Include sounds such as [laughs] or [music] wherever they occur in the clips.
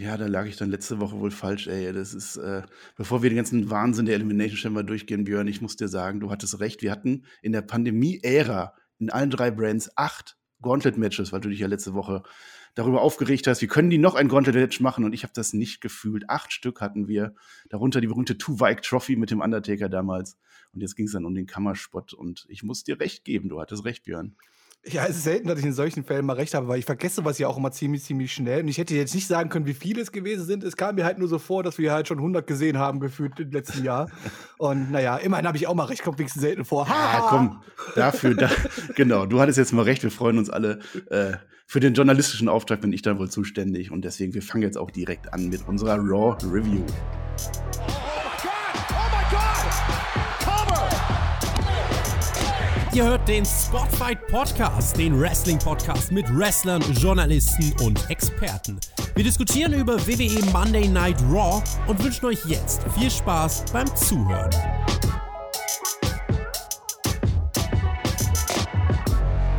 Ja, da lag ich dann letzte Woche wohl falsch, ey. Das ist, äh, bevor wir den ganzen Wahnsinn der Elimination Chamber durchgehen, Björn, ich muss dir sagen, du hattest recht. Wir hatten in der Pandemie-Ära in allen drei Brands acht Gauntlet-Matches, weil du dich ja letzte Woche darüber aufgeregt hast, wie können die noch ein Gauntlet-Match machen und ich habe das nicht gefühlt. Acht Stück hatten wir, darunter die berühmte Two-Vike Trophy mit dem Undertaker damals. Und jetzt ging es dann um den Kammerspott und ich muss dir recht geben, du hattest recht, Björn. Ja, es ist selten, dass ich in solchen Fällen mal recht habe, weil ich vergesse was ja auch immer ziemlich, ziemlich schnell. Und ich hätte jetzt nicht sagen können, wie viele es gewesen sind. Es kam mir halt nur so vor, dass wir halt schon 100 gesehen haben, gefühlt im letzten Jahr. Und naja, immerhin habe ich auch mal recht, kommt wenigstens selten vor. Ha! Ja, komm, dafür, da, genau, du hattest jetzt mal recht, wir freuen uns alle. Äh, für den journalistischen Auftrag bin ich dann wohl zuständig und deswegen, wir fangen jetzt auch direkt an mit unserer Raw Review. Ihr hört den Spotfight Podcast, den Wrestling Podcast mit Wrestlern, Journalisten und Experten. Wir diskutieren über WWE Monday Night Raw und wünschen euch jetzt viel Spaß beim Zuhören.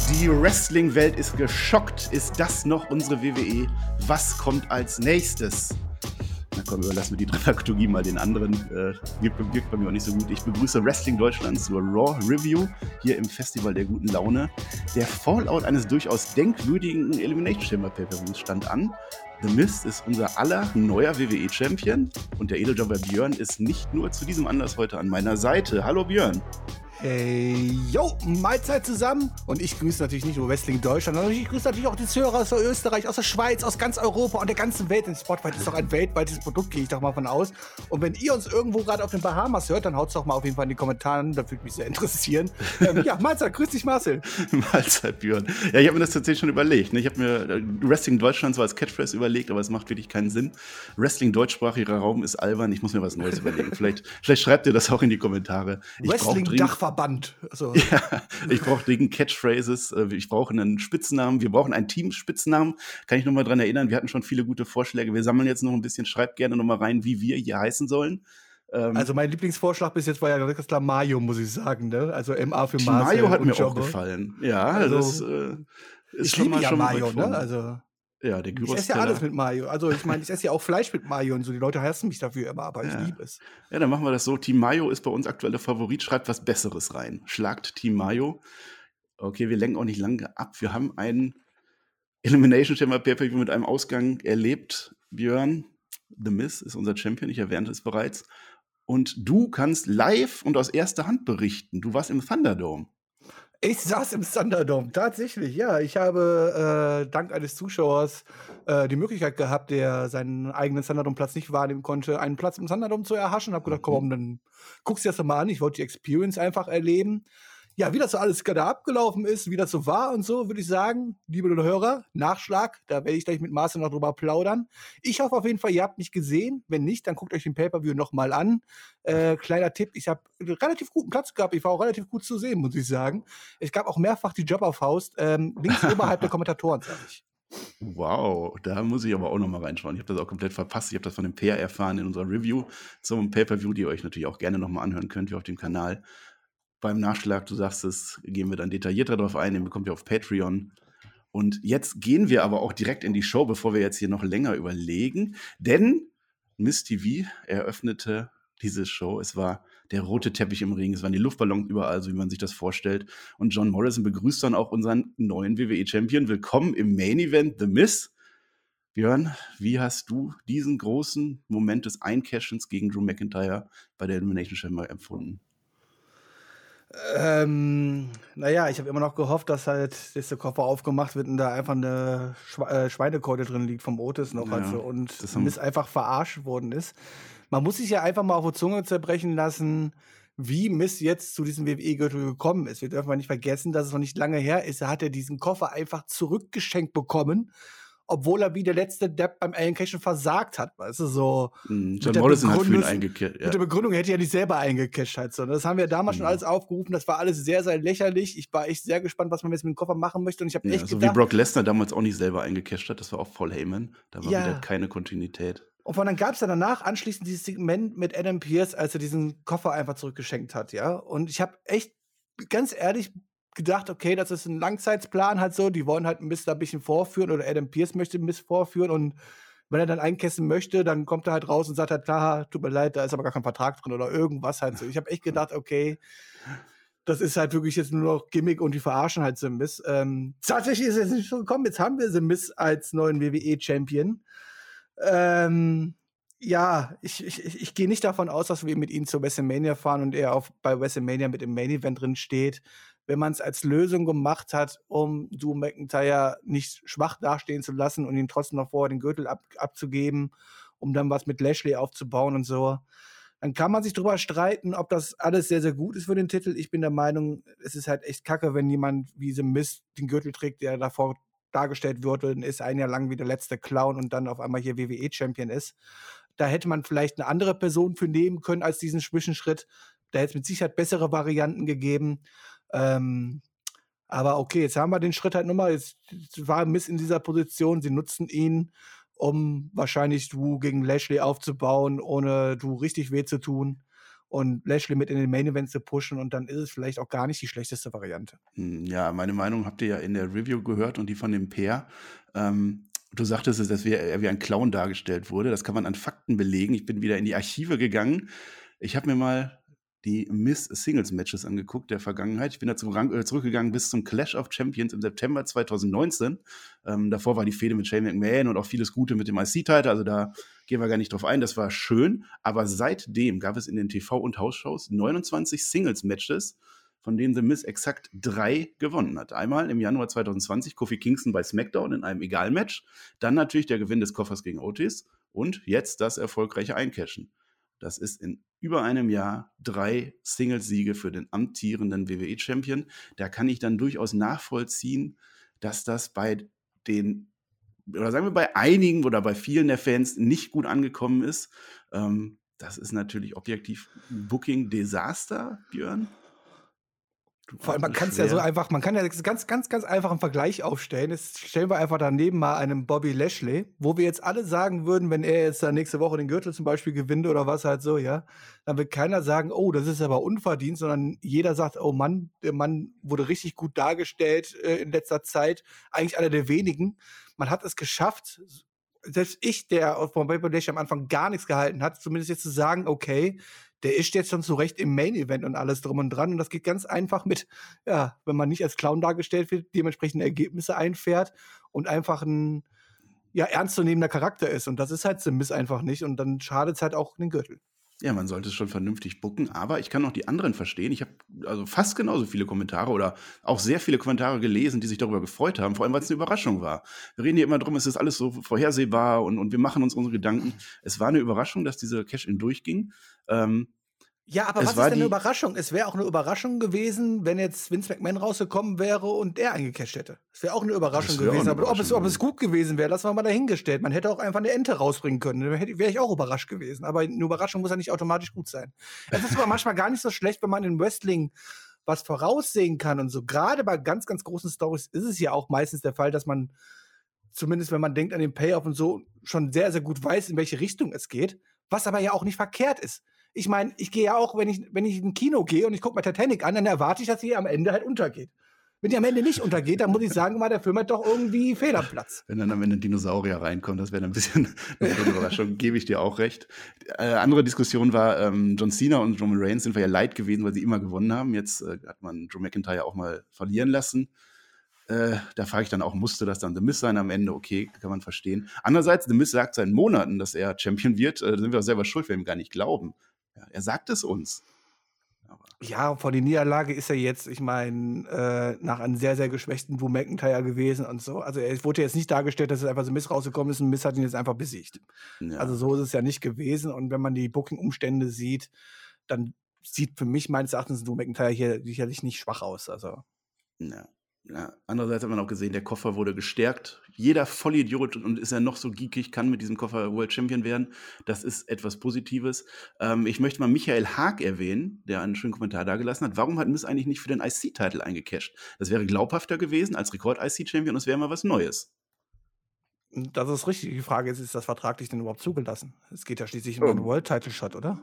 Die Wrestling-Welt ist geschockt. Ist das noch unsere WWE? Was kommt als nächstes? Komm, überlassen wir die [laughs] Dramaturgie mal den anderen. Äh, wirkt, bei mir auch nicht so gut. Ich begrüße Wrestling Deutschland zur Raw Review hier im Festival der guten Laune. Der Fallout eines durchaus denkwürdigen Elimination Chamber pay stand an. The Mist ist unser aller neuer WWE-Champion und der Edeljobber Björn ist nicht nur zu diesem Anlass heute an meiner Seite. Hallo Björn. Hey, yo, Mahlzeit zusammen. Und ich grüße natürlich nicht nur Wrestling Deutschland, sondern ich grüße natürlich auch die Zuhörer aus Österreich, aus der Schweiz, aus ganz Europa und der ganzen Welt. Denn Spotify ist doch ein weltweites Produkt, gehe ich doch mal von aus. Und wenn ihr uns irgendwo gerade auf den Bahamas hört, dann haut es doch mal auf jeden Fall in die Kommentare. Da würde mich sehr interessieren. [laughs] ähm, ja, Mahlzeit, grüß dich, Marcel. Mahlzeit, Björn. Ja, ich habe mir das tatsächlich schon überlegt. Ne? Ich habe mir äh, Wrestling Deutschland so als Catchphrase überlegt, aber es macht wirklich keinen Sinn. Wrestling deutschsprachiger Raum ist albern. Ich muss mir was Neues überlegen. vielleicht, [laughs] vielleicht schreibt ihr das auch in die Kommentare. Wrestling-Dachverband. Also, [laughs] ja, ich brauche dringend Catchphrases, äh, ich brauche einen Spitznamen, wir brauchen einen Team-Spitznamen. Kann ich noch mal dran erinnern, wir hatten schon viele gute Vorschläge. Wir sammeln jetzt noch ein bisschen, schreibt gerne noch mal rein, wie wir hier heißen sollen. Ähm, also mein Lieblingsvorschlag bis jetzt war ja ganz klar Mayo, muss ich sagen. Ne? Also MA für Mayo. Mayo hat mir auch gefallen. Ja, also, das äh, ist ich schon mal ja schon Mayo, ne? Also ja, der Gyros. Ich esse ja alles mit Mayo. Also ich meine, ich esse ja auch Fleisch mit Mayo und so. Die Leute hassen mich dafür immer, aber ja. ich liebe es. Ja, dann machen wir das so. Team Mayo ist bei uns aktueller Favorit. Schreibt was Besseres rein. Schlagt Team Mayo. Okay, wir lenken auch nicht lange ab. Wir haben einen Elimination Chamber pay mit einem Ausgang erlebt. Björn, The Miss ist unser Champion. Ich erwähnte es bereits. Und du kannst live und aus erster Hand berichten. Du warst im Thunderdome. Ich saß im Thunderdome, tatsächlich, ja. Ich habe äh, dank eines Zuschauers äh, die Möglichkeit gehabt, der seinen eigenen Thunderdome-Platz nicht wahrnehmen konnte, einen Platz im Thunderdome zu erhaschen. Hab gedacht, komm, mhm. dann guckst du das mal an. Ich wollte die Experience einfach erleben ja, wie das so alles gerade abgelaufen ist, wie das so war und so, würde ich sagen, liebe Hörer, Nachschlag, da werde ich gleich mit Marcel noch drüber plaudern. Ich hoffe auf jeden Fall, ihr habt mich gesehen. Wenn nicht, dann guckt euch den Pay-Per-View nochmal an. Äh, kleiner Tipp, ich habe relativ guten Platz gehabt. Ich war auch relativ gut zu sehen, muss ich sagen. Es gab auch mehrfach die Job auf Faust, ähm, links [laughs] oberhalb der Kommentatoren, sage ich. Wow, da muss ich aber auch nochmal reinschauen. Ich habe das auch komplett verpasst. Ich habe das von dem PR erfahren in unserer Review zum Pay-Per-View, die ihr euch natürlich auch gerne nochmal anhören könnt, hier auf dem Kanal beim Nachschlag, du sagst es, gehen wir dann detaillierter darauf ein, den bekommt ihr auf Patreon. Und jetzt gehen wir aber auch direkt in die Show, bevor wir jetzt hier noch länger überlegen. Denn Miss TV eröffnete diese Show. Es war der rote Teppich im Ring, es waren die Luftballons überall, so wie man sich das vorstellt. Und John Morrison begrüßt dann auch unseren neuen WWE-Champion. Willkommen im Main Event, The Miss. Björn, wie hast du diesen großen Moment des Eincashens gegen Drew McIntyre bei der Elimination Chamber empfunden? Ähm, naja, ich habe immer noch gehofft, dass halt dass der Koffer aufgemacht wird und da einfach eine Schwe äh, Schweinekeule drin liegt vom Otis noch. Ja, also, und Miss einfach verarscht worden ist. Man muss sich ja einfach mal auf die Zunge zerbrechen lassen, wie Miss jetzt zu diesem WWE-Gürtel gekommen ist. Wir dürfen mal nicht vergessen, dass es noch nicht lange her ist. Er hat ja diesen Koffer einfach zurückgeschenkt bekommen obwohl er wie der letzte Depp beim Alien Cashen versagt hat. Weißt du, so. Mm, John Morrison hat für ihn eingecasht. Ja. Mit der Begründung, er hätte ja nicht selber eingecasht halt so. Das haben wir damals schon alles aufgerufen. Das war alles sehr, sehr lächerlich. Ich war echt sehr gespannt, was man jetzt mit dem Koffer machen möchte. Und ich habe ja, echt so gedacht, wie Brock Lesnar damals auch nicht selber eingecasht hat. Das war auch voll Heyman. Da war ja. wieder keine Kontinuität. Und von dann gab es ja danach anschließend dieses Segment mit Adam Pierce, als er diesen Koffer einfach zurückgeschenkt hat, ja. Und ich habe echt, ganz ehrlich, gedacht, okay, das ist ein Langzeitplan halt so. Die wollen halt ein bisschen ein bisschen vorführen oder Adam Pierce möchte ein bisschen vorführen und Wenn er dann einkässen möchte, dann kommt er halt raus und sagt halt, klar, tut mir leid, da ist aber gar kein Vertrag drin oder irgendwas halt so. Ich habe echt gedacht, okay, das ist halt wirklich jetzt nur noch Gimmick und die verarschen halt The Miz. Ähm, tatsächlich ist es nicht so gekommen, jetzt haben wir The Miz als neuen WWE-Champion. Ähm, ja, ich, ich, ich gehe nicht davon aus, dass wir mit ihm zu WrestleMania fahren und er auf, bei WrestleMania mit dem Main Event drin steht. Wenn man es als Lösung gemacht hat, um Drew McIntyre nicht schwach dastehen zu lassen und ihn trotzdem noch vorher den Gürtel ab, abzugeben, um dann was mit Lashley aufzubauen und so, dann kann man sich darüber streiten, ob das alles sehr, sehr gut ist für den Titel. Ich bin der Meinung, es ist halt echt kacke, wenn jemand wie The Mist den Gürtel trägt, der davor dargestellt wird und ist ein Jahr lang wie der letzte Clown und dann auf einmal hier WWE-Champion ist. Da hätte man vielleicht eine andere Person für nehmen können als diesen Zwischenschritt. Da hätte es mit Sicherheit bessere Varianten gegeben. Ähm, aber okay, jetzt haben wir den Schritt halt nochmal. Jetzt war Miss in dieser Position. Sie nutzen ihn um wahrscheinlich du gegen Lashley aufzubauen, ohne du richtig weh zu tun und Lashley mit in den Main Event zu pushen und dann ist es vielleicht auch gar nicht die schlechteste Variante. Hm, ja, meine Meinung habt ihr ja in der Review gehört und die von dem Pair. Ähm, du sagtest es, dass er wie ein Clown dargestellt wurde. Das kann man an Fakten belegen. Ich bin wieder in die Archive gegangen. Ich habe mir mal die Miss Singles Matches angeguckt der Vergangenheit. Ich bin dazu äh, zurückgegangen bis zum Clash of Champions im September 2019. Ähm, davor war die Fehde mit Shane McMahon und auch vieles Gute mit dem IC-Title. Also da gehen wir gar nicht drauf ein. Das war schön. Aber seitdem gab es in den TV- und Hausshows 29 Singles Matches, von denen The Miss exakt drei gewonnen hat. Einmal im Januar 2020 Kofi Kingston bei SmackDown in einem Egal-Match. Dann natürlich der Gewinn des Koffers gegen Otis. Und jetzt das erfolgreiche Eincashen. Das ist in über einem Jahr drei Singles-Siege für den amtierenden WWE-Champion. Da kann ich dann durchaus nachvollziehen, dass das bei den, oder sagen wir bei einigen oder bei vielen der Fans nicht gut angekommen ist. Ähm, das ist natürlich objektiv Booking-Desaster, Björn. Vor allem, man kann es ja so einfach, man kann ja ganz, ganz, ganz einfach einen Vergleich aufstellen. Jetzt stellen wir einfach daneben mal einen Bobby Lashley, wo wir jetzt alle sagen würden, wenn er jetzt dann nächste Woche den Gürtel zum Beispiel gewinnt oder was halt so, ja, dann wird keiner sagen, oh, das ist aber unverdient, sondern jeder sagt, oh Mann, der Mann wurde richtig gut dargestellt äh, in letzter Zeit. Eigentlich einer der wenigen. Man hat es geschafft, selbst ich, der von Bobby Lashley am Anfang gar nichts gehalten hat, zumindest jetzt zu sagen, okay, der ist jetzt schon zurecht im Main-Event und alles drum und dran. Und das geht ganz einfach mit, ja, wenn man nicht als Clown dargestellt wird, dementsprechend Ergebnisse einfährt und einfach ein ja, ernstzunehmender Charakter ist. Und das ist halt Simis einfach nicht. Und dann schadet es halt auch den Gürtel. Ja, man sollte es schon vernünftig bucken, aber ich kann auch die anderen verstehen. Ich habe also fast genauso viele Kommentare oder auch sehr viele Kommentare gelesen, die sich darüber gefreut haben, vor allem weil es eine Überraschung war. Wir reden hier immer darum, es ist alles so vorhersehbar und, und wir machen uns unsere Gedanken. Es war eine Überraschung, dass diese Cash-In durchging. Ähm, ja, aber was ist denn eine Überraschung? Es wäre auch eine Überraschung gewesen, wenn jetzt Vince McMahon rausgekommen wäre und er eingecasht hätte. Es wäre auch eine Überraschung gewesen. Eine aber ob, es, ob es gut gewesen wäre, das war mal dahingestellt. Man hätte auch einfach eine Ente rausbringen können. Dann wäre ich auch überrascht gewesen. Aber eine Überraschung muss ja nicht automatisch gut sein. Es ist aber manchmal gar nicht so schlecht, wenn man in Wrestling was voraussehen kann und so. Gerade bei ganz, ganz großen Stories ist es ja auch meistens der Fall, dass man zumindest wenn man denkt an den Payoff und so, schon sehr, sehr gut weiß, in welche Richtung es geht. Was aber ja auch nicht verkehrt ist ich meine, ich gehe ja auch, wenn ich, wenn ich in ein Kino gehe und ich gucke mir Titanic an, dann erwarte ich, dass sie am Ende halt untergeht. Wenn die am Ende nicht untergeht, dann muss ich sagen, mal der Film hat doch irgendwie Federplatz. Wenn dann am Ende ein Dinosaurier reinkommt, das wäre ein bisschen [laughs] eine Überraschung, gebe ich dir auch recht. Äh, andere Diskussion war, ähm, John Cena und Roman Reigns sind wir ja leid gewesen, weil sie immer gewonnen haben. Jetzt äh, hat man Drew McIntyre auch mal verlieren lassen. Äh, da frage ich dann auch, musste das dann The Miss sein am Ende? Okay, kann man verstehen. Andererseits, The Miss sagt seit Monaten, dass er Champion wird. Äh, da sind wir auch selber schuld, wenn wir ihm gar nicht glauben. Ja, er sagt es uns. Aber ja, vor der Niederlage ist er jetzt, ich meine, äh, nach einem sehr, sehr geschwächten Drew McIntyre gewesen und so. Also er wurde jetzt nicht dargestellt, dass es einfach so Miss rausgekommen ist und Miss hat ihn jetzt einfach besiegt. Ja. Also so ist es ja nicht gewesen. Und wenn man die Booking-Umstände sieht, dann sieht für mich meines Erachtens Drew McIntyre hier sicherlich nicht schwach aus. Also. Ja. Ja, andererseits hat man auch gesehen, der Koffer wurde gestärkt. Jeder Vollidiot und ist er noch so geekig, kann mit diesem Koffer World Champion werden. Das ist etwas Positives. Ähm, ich möchte mal Michael Haag erwähnen, der einen schönen Kommentar dagelassen hat. Warum hat Miss eigentlich nicht für den IC-Titel eingecasht? Das wäre glaubhafter gewesen als Rekord-IC-Champion und es wäre mal was Neues. Das ist richtig. Die Frage ist, ist das vertraglich denn überhaupt zugelassen? Es geht ja schließlich um einen ähm, World Title Shot, oder?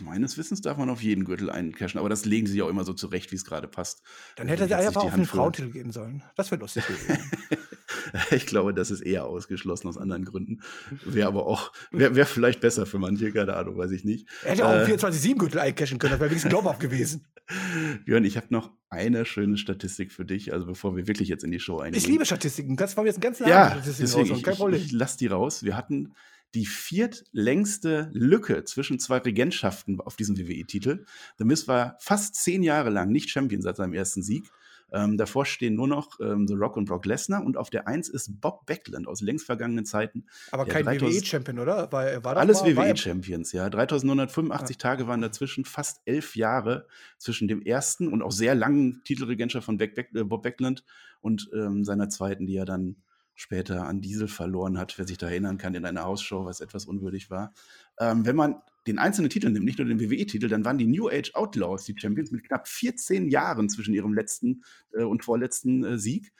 Meines Wissens darf man auf jeden Gürtel eincashen, aber das legen sie ja auch immer so zurecht, wie es gerade passt. Dann hätte er einfach auf einen Frauentitel gehen sollen. Das wäre lustig gewesen. [laughs] [laughs] Ich glaube, das ist eher ausgeschlossen aus anderen Gründen. Wäre aber auch, wäre wär vielleicht besser für manche, keine Ahnung, weiß ich nicht. Er hätte auch einen 24-7-Gürtel eincashen können, das wäre wenigstens glaubhaft gewesen. [laughs] Björn, ich habe noch eine schöne Statistik für dich, also bevor wir wirklich jetzt in die Show eingehen. Ich liebe Statistiken. Kannst du mir jetzt einen ganzen Ja, Statistiken deswegen, ich, kein ich, Problem. ich lasse die raus. Wir hatten die viertlängste Lücke zwischen zwei Regentschaften auf diesem WWE-Titel. The Miz war fast zehn Jahre lang nicht Champion seit seinem ersten Sieg. Ähm, davor stehen nur noch ähm, The Rock und Brock Lesnar und auf der Eins ist Bob Backlund aus längst vergangenen Zeiten. Aber kein 3000 WWE-Champion, oder? War, war Alles WWE-Champions, ja. 3985 Tage waren dazwischen, fast elf Jahre zwischen dem ersten und auch sehr langen Titelregentschaft von Beck, Beck, äh, Bob Backlund und ähm, seiner zweiten, die er dann später an Diesel verloren hat, wer sich da erinnern kann, in einer Hausshow, was etwas unwürdig war. Ähm, wenn man den einzelnen Titel nimmt, nicht nur den WWE-Titel, dann waren die New Age Outlaws die Champions mit knapp 14 Jahren zwischen ihrem letzten äh, und vorletzten äh, Sieg.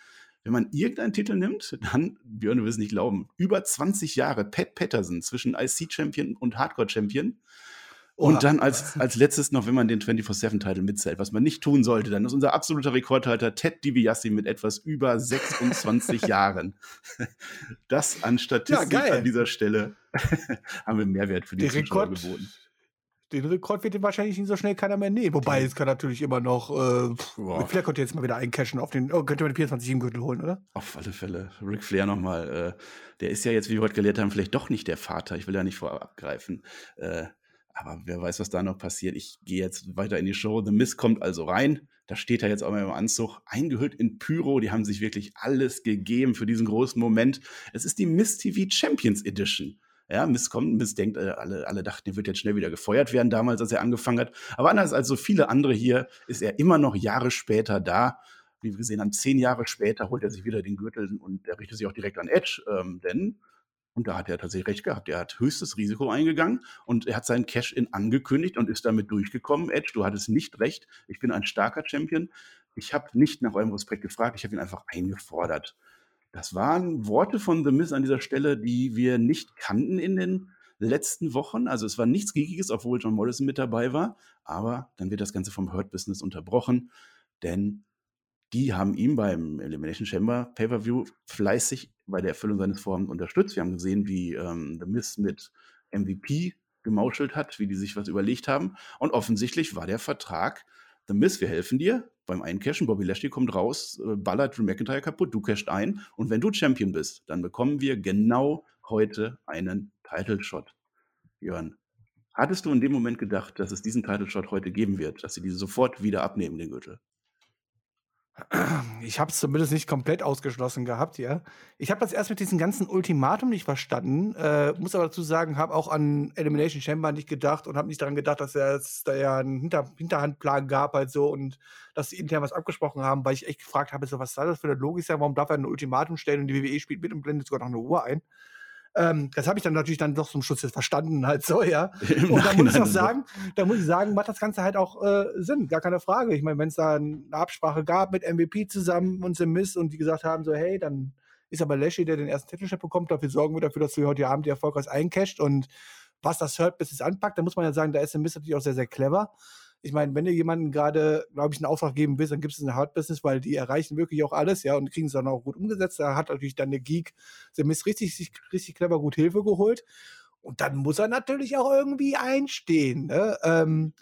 Wenn man irgendeinen Titel nimmt, dann, Björn, du wirst nicht glauben, über 20 Jahre Pat Patterson zwischen IC-Champion und Hardcore-Champion. Und Oha. dann als, als letztes noch, wenn man den 24-7-Titel mitzählt, was man nicht tun sollte, dann ist unser absoluter Rekordhalter Ted DiBiase mit etwas über 26 [laughs] Jahren. Das an Statistik geil. an dieser Stelle [laughs] haben wir Mehrwert für die Zuschauer Rekord, geboten. den Rekord wird ihm wahrscheinlich nicht so schnell keiner mehr nehmen. Wobei, es kann natürlich immer noch. Äh, Boah. vielleicht könnt ihr jetzt mal wieder eincashen auf den. Oh, könnt ihr mal den 24-7-Gürtel holen, oder? Auf alle Fälle. Ric Flair nochmal. Äh, der ist ja jetzt, wie wir heute gelernt haben, vielleicht doch nicht der Vater. Ich will ja nicht vorab abgreifen. Äh, aber wer weiß, was da noch passiert. Ich gehe jetzt weiter in die Show. The Miz kommt also rein. Da steht er jetzt auch mal im Anzug, eingehüllt in Pyro. Die haben sich wirklich alles gegeben für diesen großen Moment. Es ist die Miss TV Champions Edition. Ja, Miss kommt, Miss denkt, äh, alle, alle dachten, er wird jetzt schnell wieder gefeuert werden, damals, als er angefangen hat. Aber anders als so viele andere hier, ist er immer noch Jahre später da. Wie wir gesehen haben, zehn Jahre später holt er sich wieder den Gürtel und er richtet sich auch direkt an Edge, ähm, denn, und da hat er tatsächlich recht gehabt, er hat höchstes Risiko eingegangen und er hat seinen Cash-In angekündigt und ist damit durchgekommen. Edge, du hattest nicht recht, ich bin ein starker Champion. Ich habe nicht nach eurem Respekt gefragt, ich habe ihn einfach eingefordert. Das waren Worte von The Miz an dieser Stelle, die wir nicht kannten in den letzten Wochen. Also es war nichts Giegiges, obwohl John Morrison mit dabei war. Aber dann wird das Ganze vom Hurt Business unterbrochen, denn die haben ihn beim Elimination Chamber Pay-Per-View fleißig bei der Erfüllung seines Vorhabens unterstützt. Wir haben gesehen, wie ähm, The Miz mit MVP gemauschelt hat, wie die sich was überlegt haben. Und offensichtlich war der Vertrag, The Miz, wir helfen dir beim Eincashen. Bobby Lashley kommt raus, äh, ballert Drew McIntyre kaputt, du cashst ein. Und wenn du Champion bist, dann bekommen wir genau heute einen Title Shot. Jörn, hattest du in dem Moment gedacht, dass es diesen Title Shot heute geben wird, dass sie diese sofort wieder abnehmen, den Gürtel? Ich habe es zumindest nicht komplett ausgeschlossen gehabt, ja. Ich habe das erst mit diesem ganzen Ultimatum nicht verstanden. Äh, muss aber dazu sagen, habe auch an Elimination Chamber nicht gedacht und habe nicht daran gedacht, dass es da ja einen Hinter Hinterhandplan gab halt so und dass sie intern was abgesprochen haben, weil ich echt gefragt habe, so, was soll das für eine Logik sein? Warum darf er ein Ultimatum stellen und die WWE spielt mit und blendet sogar noch eine Uhr ein? Ähm, das habe ich dann natürlich dann doch zum Schluss jetzt verstanden, halt so, ja. [laughs] Im Und da muss ich auch sagen, da muss ich sagen, macht das Ganze halt auch äh, Sinn, gar keine Frage. Ich meine, wenn es da eine Absprache gab mit MVP zusammen und The Miss und die gesagt haben, so, hey, dann ist aber Lashley, der den ersten Titelchef bekommt, dafür sorgen wir dafür, dass du heute Abend die erfolgreich eincasht und was das Hurt Business anpackt, dann muss man ja sagen, da ist The Miss natürlich auch sehr, sehr clever. Ich meine, wenn du jemanden gerade, glaube ich, einen Auftrag geben willst, dann gibt es ein Hurt Business, weil die erreichen wirklich auch alles, ja, und kriegen es dann auch gut umgesetzt. Da hat natürlich dann der Geek The Miss richtig, sich richtig clever gut Hilfe geholt. Und dann muss er natürlich auch irgendwie einstehen. Ne? Ähm,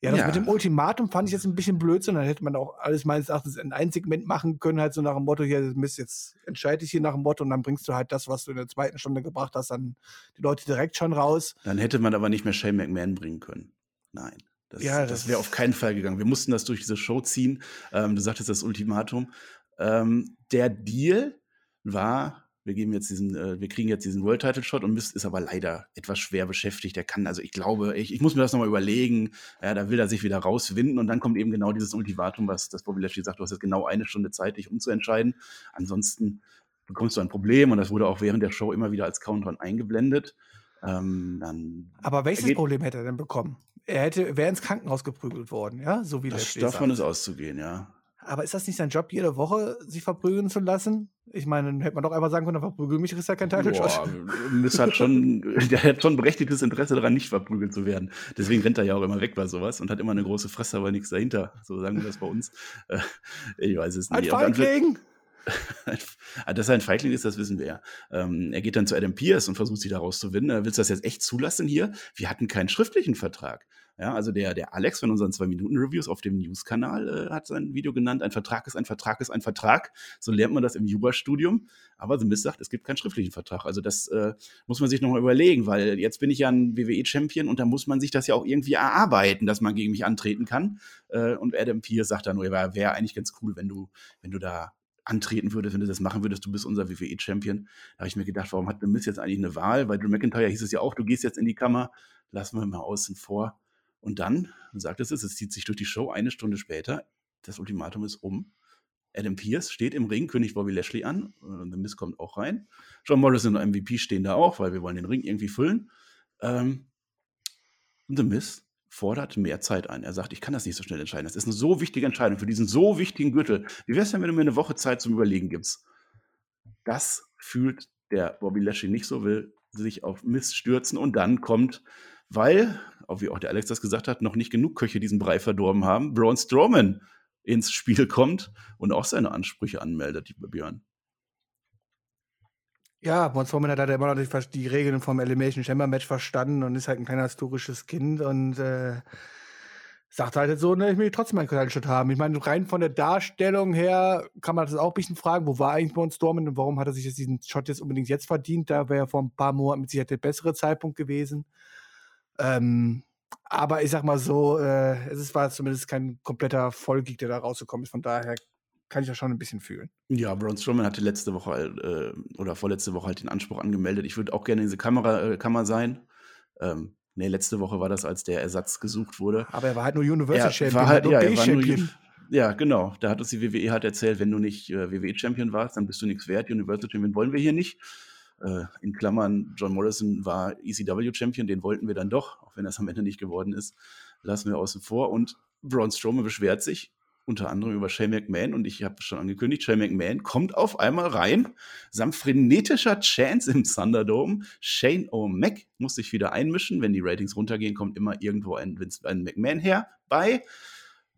ja, das Ja. mit dem Ultimatum fand ich jetzt ein bisschen Blödsinn. Dann hätte man auch alles meines Erachtens in ein Segment machen können, halt so nach dem Motto, hier, Mist, jetzt entscheide ich hier nach dem Motto und dann bringst du halt das, was du in der zweiten Stunde gebracht hast, dann die Leute direkt schon raus. Dann hätte man aber nicht mehr Shane McMahon bringen können. Nein. Das, Ja, das, wäre auf keinen Fall gegangen. Wir mussten das durch diese Show ziehen. Ähm, du sagtest das Ultimatum. Ähm, der Deal war, wir geben jetzt diesen, äh, wir kriegen jetzt diesen World Title Shot und Mist ist aber leider etwas schwer beschäftigt. Er kann, also ich glaube, ich, ich muss mir das nochmal überlegen. Ja, da will er sich wieder rauswinden und dann kommt eben genau dieses Ultimatum, was das Bobby Lashley sagt, du hast jetzt genau eine Stunde Zeit, dich umzuentscheiden. Ansonsten bekommst du ein Problem und das wurde auch während der Show immer wieder als Countdown eingeblendet. Ähm, dann Aber welches Problem hätte er denn bekommen? Er hätte, wäre ins Krankenhaus geprügelt worden, ja, so wie Das, davon ist auszugehen, ja. Aber ist das nicht sein Job, jede Woche sich verprügeln zu lassen? Ich meine, dann hätte man doch einfach sagen können, verprügel mich, ist ja kein Title Shot. Miss hat schon, [laughs] der hat schon berechtigtes Interesse daran, nicht verprügelt zu werden. Deswegen rennt er ja auch immer weg bei sowas und hat immer eine große Fresse, aber nichts dahinter. So sagen wir das bei uns. Äh, Ich weiß es Ein nicht. Fall- Feigling! [laughs] dass er ein Feigling ist, das wissen wir ja. Ähm, er geht dann zu Adam Pierce und versucht, sie da rauszuwinnen. Äh, willst du das jetzt echt zulassen hier? Wir hatten keinen schriftlichen Vertrag. Ja, also der, der Alex von unseren Zwei-Minuten-Reviews auf dem News-Kanal äh, hat sein Video genannt, ein Vertrag ist ein Vertrag ist ein Vertrag. So lernt man das im Jurastudium. Aber The Mist sagt, es gibt keinen schriftlichen Vertrag. Also das äh, muss man sich nochmal überlegen, weil jetzt bin ich ja ein WWE-Champion und da muss man sich das ja auch irgendwie erarbeiten, dass man gegen mich antreten kann. Äh, und Adam Pierce sagt dann nur, wäre wär eigentlich ganz cool, wenn du, wenn du da antreten würdest, wenn du das machen würdest, du bist unser WWE-Champion. Da habe ich mir gedacht, warum hat Mist jetzt eigentlich eine Wahl? Bei Drew McIntyre hieß es ja auch, du gehst jetzt in die Kammer, lassen wir mal außen vor. Und dann, sagt es, es zieht sich durch die Show eine Stunde später, das Ultimatum ist um. Adam Pierce steht im Ring, König Bobby Lashley an. Äh, The Miz kommt auch rein. John Morrison und MVP stehen da auch, weil wir wollen den Ring irgendwie füllen. Ähm, The Miz fordert mehr Zeit ein. Er sagt, ich kann das nicht so schnell entscheiden. Das ist eine so wichtige Entscheidung für diesen so wichtigen Gürtel. Wie wäre es denn, wenn du mir eine Woche Zeit zum Überlegen gibst? Das fühlt der Bobby Lashley nicht so, will sich auf Miss stürzen und dann kommt weil, wie auch der Alex das gesagt hat, noch nicht genug Köche diesen Brei verdorben haben, Braun Strowman ins Spiel kommt und auch seine Ansprüche anmeldet, lieber Björn. Ja, Braun Strowman hat halt immer noch die Regeln vom Elimination Chamber Match verstanden und ist halt ein kleiner historisches Kind und äh, sagt halt so, ne, ich will trotzdem einen Title-Shot haben. Ich meine, rein von der Darstellung her kann man das auch ein bisschen fragen, wo war eigentlich Braun Strowman und warum hat er sich jetzt diesen Shot jetzt unbedingt jetzt verdient? Da wäre vor ein paar Monaten mit Sicherheit der bessere Zeitpunkt gewesen. Ähm, aber ich sag mal so, äh, es war zumindest kein kompletter Vollgeek, der da rausgekommen ist. Von daher kann ich das schon ein bisschen fühlen. Ja, Braun Strowman hatte letzte Woche äh, oder vorletzte Woche halt den Anspruch angemeldet. Ich würde auch gerne in diese Kamera, äh, Kammer sein. Ähm, nee, letzte Woche war das, als der Ersatz gesucht wurde. Aber er war halt nur Universal Champion. War halt, ja, er war nur, ja, genau. Da hat uns die WWE halt erzählt, wenn du nicht äh, WWE-Champion warst, dann bist du nichts wert. Universal Champion wollen wir hier nicht äh, in Klammern, John Morrison war ECW-Champion, den wollten wir dann doch, auch wenn das am Ende nicht geworden ist, lassen wir außen vor. Und Braun Strowman beschwert sich unter anderem über Shane McMahon und ich habe schon angekündigt, Shane McMahon kommt auf einmal rein, samt frenetischer Chance im Thunderdome. Shane O'Mac muss sich wieder einmischen, wenn die Ratings runtergehen, kommt immer irgendwo ein ein McMahon her bei.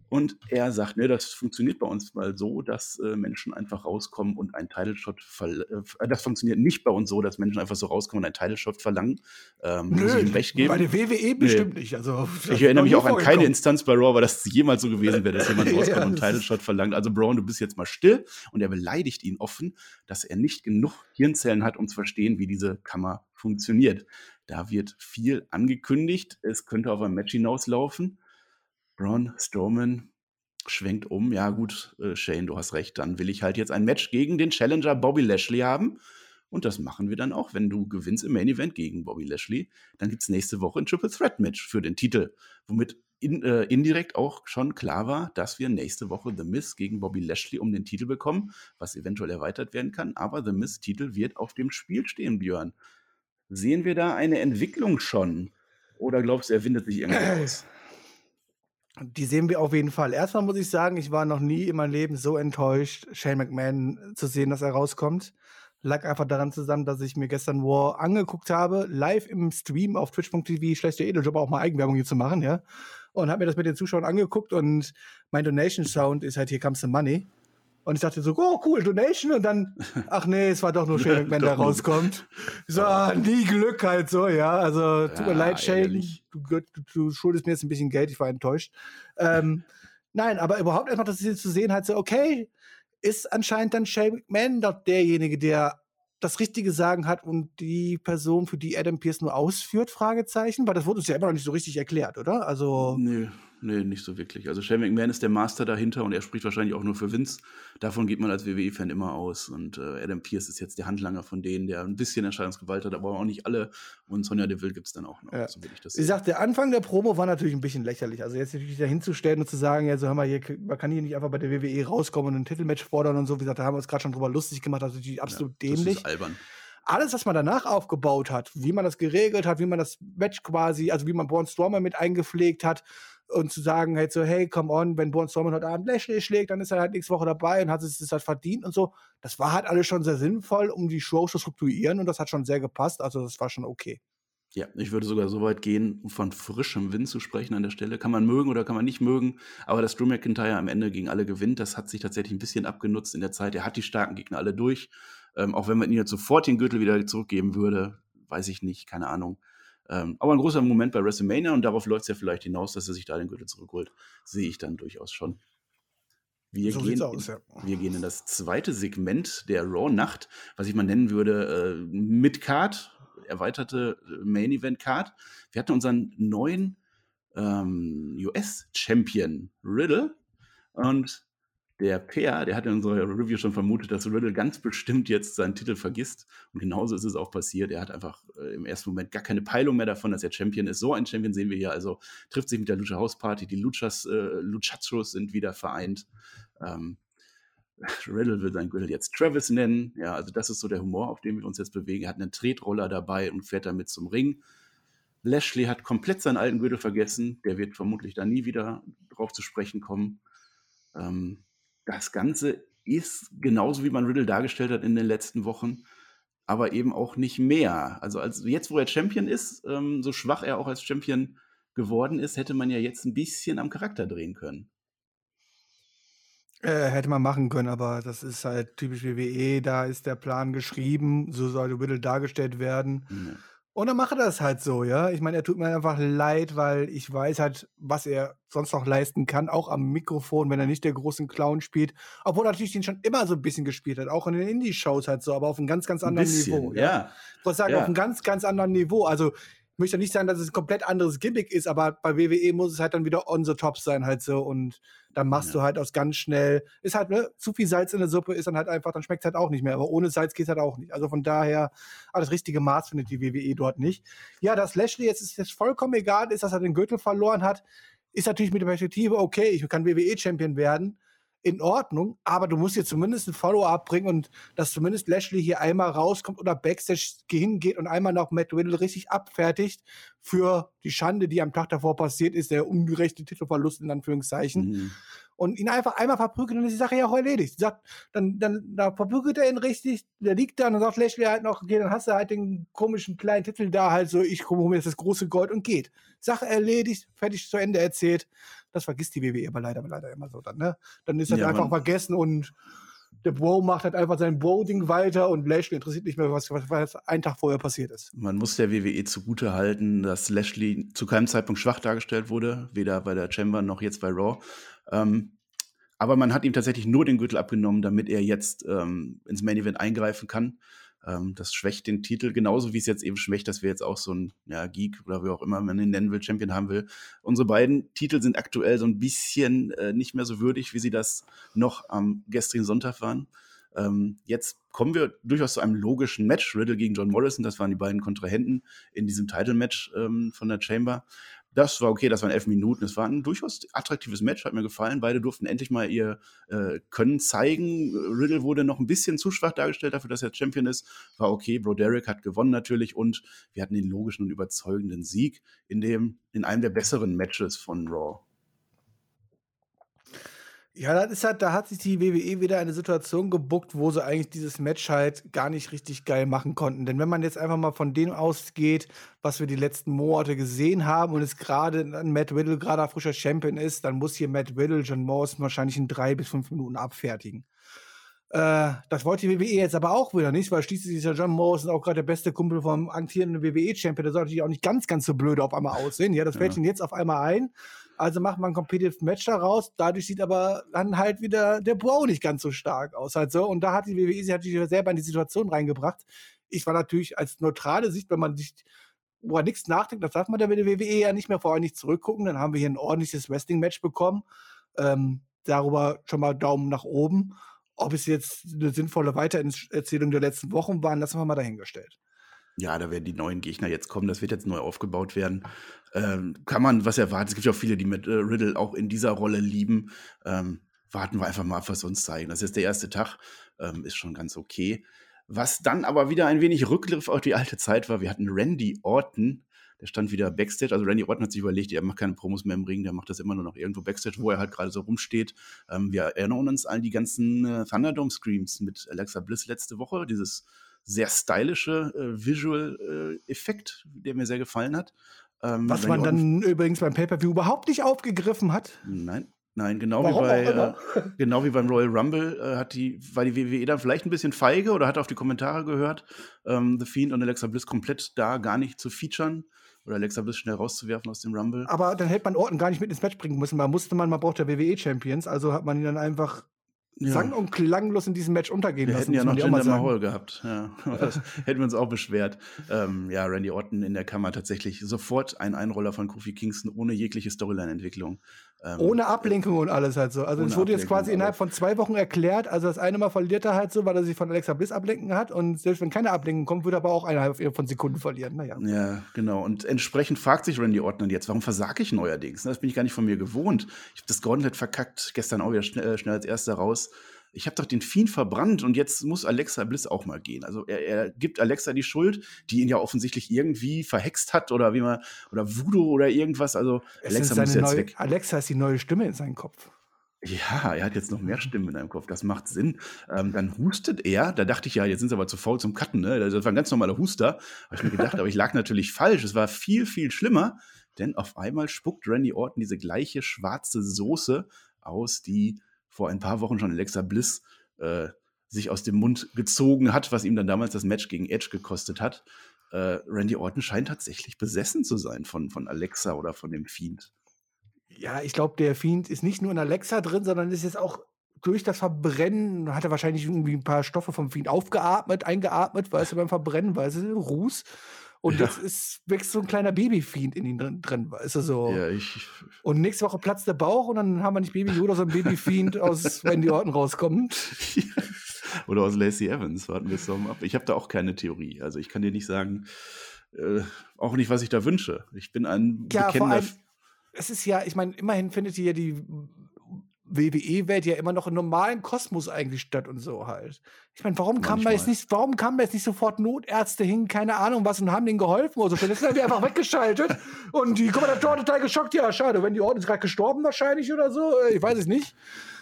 Und er sagt, ne, das funktioniert bei uns mal so, dass äh, Menschen einfach rauskommen und einen Title Shot verlangen. Äh, das funktioniert nicht bei uns so, dass Menschen einfach so rauskommen und einen Title Shot verlangen. Ähm, Nö, muss ich ihm recht geben. Bei der WWE bestimmt nee. nicht. Also, ich erinnere mich auch an keine Instanz bei Raw, weil das jemals so gewesen wäre, dass [laughs] jemand rauskommt ja, und einen Title Shot verlangt. Also Braun, du bist jetzt mal still und er beleidigt ihn offen, dass er nicht genug Hirnzellen hat, um zu verstehen, wie diese Kammer funktioniert. Da wird viel angekündigt. Es könnte auf ein Match hinauslaufen. Braun Strowman schwenkt um. Ja, gut, äh, Shane, du hast recht. Dann will ich halt jetzt ein Match gegen den Challenger Bobby Lashley haben. Und das machen wir dann auch. Wenn du gewinnst im Main Event gegen Bobby Lashley, dann gibt es nächste Woche ein Triple Threat Match für den Titel. Womit in, äh, indirekt auch schon klar war, dass wir nächste Woche The Miz gegen Bobby Lashley um den Titel bekommen, was eventuell erweitert werden kann. Aber The Miz-Titel wird auf dem Spiel stehen, Björn. Sehen wir da eine Entwicklung schon? Oder glaubst du, er windet sich irgendwie [clears throat] aus? Die sehen wir auf jeden Fall. Erstmal muss ich sagen, ich war noch nie in meinem Leben so enttäuscht, Shane McMahon zu sehen, dass er rauskommt. Lag einfach daran zusammen, dass ich mir gestern War angeguckt habe, live im Stream auf twitch.tv, schlechter Edeljob, auch mal Eigenwerbung hier zu machen, ja. Und habe mir das mit den Zuschauern angeguckt und mein Donation Sound ist halt, hier comes the money. Und ich dachte so, oh cool, Donation. Und dann, [laughs] ach nee, es war doch nur Shane wenn der rauskommt. So, ah, nie Glück halt so, ja. Also tut mir leid, Shane, du, du, du, schuldest mir jetzt ein bisschen Geld, ich war enttäuscht. Ähm, [laughs] nein, aber überhaupt einfach, das jetzt zu sehen, halt so, okay, ist anscheinend dann Shane McMahon dort derjenige, der das richtige Sagen hat und die Person, für die Adam Pierce nur ausführt, Fragezeichen? Weil das wurde uns ja immer noch nicht so richtig erklärt, oder? Also. Nö, Nee, nicht so wirklich. Also Shane McMahon ist der Master dahinter und er spricht wahrscheinlich auch nur für Vince. Davon geht man als WWE-Fan immer aus. Und äh, Adam Pierce ist jetzt der Handlanger von denen, der ein bisschen Entscheidungsgewalt hat, aber auch nicht alle. Und Sonja Deville gibt es dann auch noch. Ja. So will ich das. Ich sag, der Anfang der Promo war natürlich ein bisschen lächerlich. Also jetzt natürlich da hinzustellen und zu sagen, ja, so haben wir hier, man kann hier nicht einfach bei der WWE rauskommen und ein Titelmatch fordern und so. Wie gesagt, da haben wir uns gerade schon drüber lustig gemacht. Das ist natürlich absolut ja, dämlich. Das ist albern alles, was man danach aufgebaut hat, wie man das geregelt hat, wie man das Match quasi, also wie man Braun Strowman mit eingepflegt hat, und zu sagen halt so, hey, come on, wenn Braun Strowman heute Abend Lashley schlägt, dann ist er halt nächste Woche dabei und hat es das halt verdient und so. Das war halt alles schon sehr sinnvoll, um die Show zu strukturieren und das hat schon sehr gepasst, also das war schon okay. Ja, ich würde sogar so weit gehen, um von frischem Wind zu sprechen an der Stelle. Kann man mögen oder kann man nicht mögen, aber dass Drew McIntyre am Ende gegen alle gewinnt, das hat sich tatsächlich ein bisschen abgenutzt in der Zeit. Er hat die starken Gegner alle durch. Ähm, auch wenn man ihm jetzt sofort den Gürtel wieder zurückgeben würde, weiß ich nicht, keine Ahnung. Ähm, aber ein großer Moment bei WrestleMania und darauf läuft es ja vielleicht hinaus, dass er sich da den Gürtel zurückholt, sehe ich dann durchaus schon. Wir, so gehen, aus, ja. wir gehen in das zweite Segment der Raw-Nacht, was ich mal nennen würde, äh, Mid-Card, erweiterte äh, Main-Event-Card. Wir hatten unseren neuen ähm, US-Champion Riddle und der Peer, der hat in unserer Review schon vermutet, dass Riddle ganz bestimmt jetzt seinen Titel vergisst. Und genauso ist es auch passiert. Er hat einfach äh, im ersten Moment gar keine Peilung mehr davon, dass er Champion ist. So ein Champion sehen wir hier. Also trifft sich mit der Lucha House Party. Die Luchas, äh, Luchachos sind wieder vereint. Ähm, [laughs] Riddle will seinen Gürtel jetzt Travis nennen. Ja, also das ist so der Humor, auf dem wir uns jetzt bewegen. Er hat einen Tretroller dabei und fährt damit zum Ring. Lashley hat komplett seinen alten Gürtel vergessen. Der wird vermutlich da nie wieder drauf zu sprechen kommen. Ähm, das Ganze ist genauso, wie man Riddle dargestellt hat in den letzten Wochen, aber eben auch nicht mehr. Also als, jetzt, wo er Champion ist, ähm, so schwach er auch als Champion geworden ist, hätte man ja jetzt ein bisschen am Charakter drehen können. Äh, hätte man machen können, aber das ist halt typisch WWE. Da ist der Plan geschrieben, so sollte Riddle dargestellt werden. Mhm. Und dann mache das halt so, ja. Ich meine, er tut mir einfach leid, weil ich weiß halt, was er sonst noch leisten kann, auch am Mikrofon, wenn er nicht der großen Clown spielt. Obwohl er natürlich den schon immer so ein bisschen gespielt hat, auch in den Indie-Shows halt so, aber auf einem ganz, ganz anderen bisschen, Niveau. Ja. ja. Ich muss sagen, ja. auf einem ganz, ganz anderen Niveau. Also möchte nicht sagen, dass es ein komplett anderes Gimmick ist, aber bei WWE muss es halt dann wieder on the top sein halt so und dann machst ja. du halt aus ganz schnell, ist halt, ne, zu viel Salz in der Suppe ist dann halt einfach, dann schmeckt es halt auch nicht mehr, aber ohne Salz geht es halt auch nicht. Also von daher, aber das richtige Maß findet die WWE dort nicht. Ja, dass Lashley jetzt ist jetzt vollkommen egal ist, dass er den Gürtel verloren hat, ist natürlich mit der Perspektive, okay, ich kann WWE-Champion werden, in Ordnung, aber du musst hier zumindest ein Follow-up bringen und dass zumindest Lashley hier einmal rauskommt oder Backstage hingeht und einmal noch Matt Riddle richtig abfertigt für die Schande, die am Tag davor passiert ist, der ungerechte Titelverlust in Anführungszeichen. Mhm und ihn einfach einmal verprügelt und ist die Sache ja auch erledigt. Sagt, dann, dann da verprügelt er ihn richtig, der liegt da und dann sagt Lashley halt noch, okay, dann hast du halt den komischen kleinen Titel da halt so, ich komme mir jetzt das große Gold und geht. Sache erledigt, fertig zu Ende erzählt. Das vergisst die WWE aber leider, leider immer so dann, ne? Dann ist das ja, einfach vergessen und der Bro macht halt einfach sein Bro-Ding weiter und Lashley interessiert nicht mehr, was, was, was einen Tag vorher passiert ist. Man muss der WWE zugute halten, dass Lashley zu keinem Zeitpunkt schwach dargestellt wurde, weder bei der Chamber noch jetzt bei Raw. Ähm, aber man hat ihm tatsächlich nur den Gürtel abgenommen, damit er jetzt ähm, ins Main Event eingreifen kann. Ähm, das schwächt den Titel, genauso wie es jetzt eben schwächt, dass wir jetzt auch so ein ja, Geek oder wie auch immer man ihn nennen will, Champion haben will. Unsere beiden Titel sind aktuell so ein bisschen äh, nicht mehr so würdig, wie sie das noch am gestrigen Sonntag waren. Ähm, jetzt kommen wir durchaus zu einem logischen Match. Riddle gegen John Morrison, das waren die beiden Kontrahenten in diesem Title-Match ähm, von der Chamber. Das war okay, das waren elf Minuten. Es war ein durchaus attraktives Match, hat mir gefallen. Beide durften endlich mal ihr äh, Können zeigen. Riddle wurde noch ein bisschen zu schwach dargestellt dafür, dass er Champion ist. War okay. Broderick hat gewonnen natürlich und wir hatten den logischen und überzeugenden Sieg in dem, in einem der besseren Matches von Raw. Ja, das ist halt, da hat sich die WWE wieder eine Situation gebuckt, wo sie eigentlich dieses Match halt gar nicht richtig geil machen konnten. Denn wenn man jetzt einfach mal von dem ausgeht, was wir die letzten Monate gesehen haben und es gerade Matt Riddle gerade ein frischer Champion ist, dann muss hier Matt Riddle John Morrison wahrscheinlich in drei bis fünf Minuten abfertigen. Äh, das wollte die WWE jetzt aber auch wieder nicht, weil schließlich ist ja John Morrison auch gerade der beste Kumpel vom amtierenden WWE-Champion. Der sollte natürlich auch nicht ganz, ganz so blöd auf einmal aussehen. Ja, das fällt ja. ihn jetzt auf einmal ein. Also macht man ein Competitive Match daraus. Dadurch sieht aber dann halt wieder der Bro nicht ganz so stark aus. Halt so. Und da hat die WWE sich natürlich selber in die Situation reingebracht. Ich war natürlich als neutrale Sicht, wenn man sich wo er nichts nachdenkt, das darf man der WWE ja nicht mehr vorher nicht zurückgucken. Dann haben wir hier ein ordentliches Wrestling-Match bekommen. Ähm, darüber schon mal Daumen nach oben. Ob es jetzt eine sinnvolle Weitererzählung der letzten Wochen war, lassen wir mal dahingestellt. Ja, da werden die neuen Gegner jetzt kommen. Das wird jetzt neu aufgebaut werden. Ähm, kann man was erwarten? Es gibt ja auch viele, die mit äh, Riddle auch in dieser Rolle lieben. Ähm, warten wir einfach mal was uns zeigen. Das ist der erste Tag. Ähm, ist schon ganz okay. Was dann aber wieder ein wenig Rückgriff auf die alte Zeit war, wir hatten Randy Orton, der stand wieder Backstage. Also Randy Orton hat sich überlegt, er macht keine Promos mehr im Ring, der macht das immer nur noch irgendwo Backstage, wo er halt gerade so rumsteht. Ähm, wir erinnern uns an die ganzen äh, Thunderdome-Screams mit Alexa Bliss letzte Woche, dieses sehr stylische äh, Visual-Effekt, äh, der mir sehr gefallen hat. Ähm, Was man dann übrigens beim Pay-Per-View überhaupt nicht aufgegriffen hat. Nein. Nein, genau wie, bei, äh, genau wie beim Royal Rumble äh, hat die, war die WWE dann vielleicht ein bisschen feige oder hat auf die Kommentare gehört, ähm, The Fiend und Alexa Bliss komplett da gar nicht zu featuren oder Alexa Bliss schnell rauszuwerfen aus dem Rumble. Aber dann hätte man Orton gar nicht mit ins Match bringen müssen. Man musste man, man braucht ja WWE Champions, also hat man ihn dann einfach ja. sang- und klanglos in diesem Match untergehen wir lassen. Wir hätten ja noch Jinder Mahal gehabt. Ja. [laughs] hätten wir uns auch beschwert. Ähm, ja, Randy Orton in der Kammer tatsächlich sofort ein Einroller von Kofi Kingston ohne jegliche Storyline-Entwicklung. Ähm, ohne Ablenkung und alles halt so. Also es wurde jetzt quasi innerhalb von zwei Wochen erklärt. Also das eine Mal verliert er halt so, weil er sich von Alexa Bliss ablenken hat. Und selbst wenn keine Ablenkung kommt, würde er aber auch eineinhalb von Sekunden verlieren. Naja. Ja, genau. Und entsprechend fragt sich Randy Orton jetzt, warum versage ich neuerdings? Das bin ich gar nicht von mir gewohnt. Ich habe das Gauntlet verkackt, gestern auch wieder schnell, äh, schnell als erster raus ich habe doch den Fiend verbrannt und jetzt muss Alexa Bliss auch mal gehen. Also er, er, gibt Alexa die Schuld, die ihn ja offensichtlich irgendwie verhext hat oder wie man oder Voodoo oder irgendwas. Also es Alexa muss jetzt neue, weg. Alexa ist die neue Stimme in seinem Kopf. Ja, er hat jetzt noch mehr Stimmen in seinem Kopf. Das macht Sinn. Ähm, dann hustet er. Da dachte ich ja, jetzt sind sie aber zu faul zum Cutten. Ne? Das war ein ganz normaler Huster. Habe ich mir gedacht, aber ich lag natürlich falsch. Es war viel, viel schlimmer. Denn auf einmal spuckt Randy Orton diese gleiche schwarze Soße aus, die vor ein paar Wochen schon Alexa Bliss äh, sich aus dem Mund gezogen hat, was ihm dann damals das Match gegen Edge gekostet hat. Äh, Randy Orton scheint tatsächlich besessen zu sein von, von Alexa oder von dem Fiend. Ja, ich glaube, der Fiend ist nicht nur in Alexa drin, sondern ist jetzt auch durch das Verbrennen, hat er wahrscheinlich irgendwie ein paar Stoffe vom Fiend aufgeatmet, eingeatmet, weißt du, beim Verbrennen, weißt du, Ruß. Und ja. jetzt ist, wächst so ein kleiner Babyfiend in ihn drin, drin weißt du, so. Ja, ich. Und nächste Woche platzt der Bauch und dann haben wir nicht Baby Yoda, sondern Babyfiend aus Randy Orton rauskommt. [laughs] Oder aus Lacey Evans, warten wir es doch mal ab. Ich habe da auch keine Theorie. Also ich kann dir nicht sagen, äh, auch nicht, was ich da wünsche. Ich bin ein ja, bekennender. Es ist ja, ich meine, immerhin findet ihr ja die WWE-Welt ja immer noch im normalen Kosmos eigentlich statt und so halt. Ich meine, warum kam da jetzt nicht, warum kamen da jetzt nicht sofort Notärzte hin, keine Ahnung was, und haben denen geholfen oder so? Jetzt sind die einfach weggeschaltet und die Kommentatoren total geschockt, ja, schade, wenn die Orden ist gerade gestorben wahrscheinlich oder so, äh, ich weiß es nicht.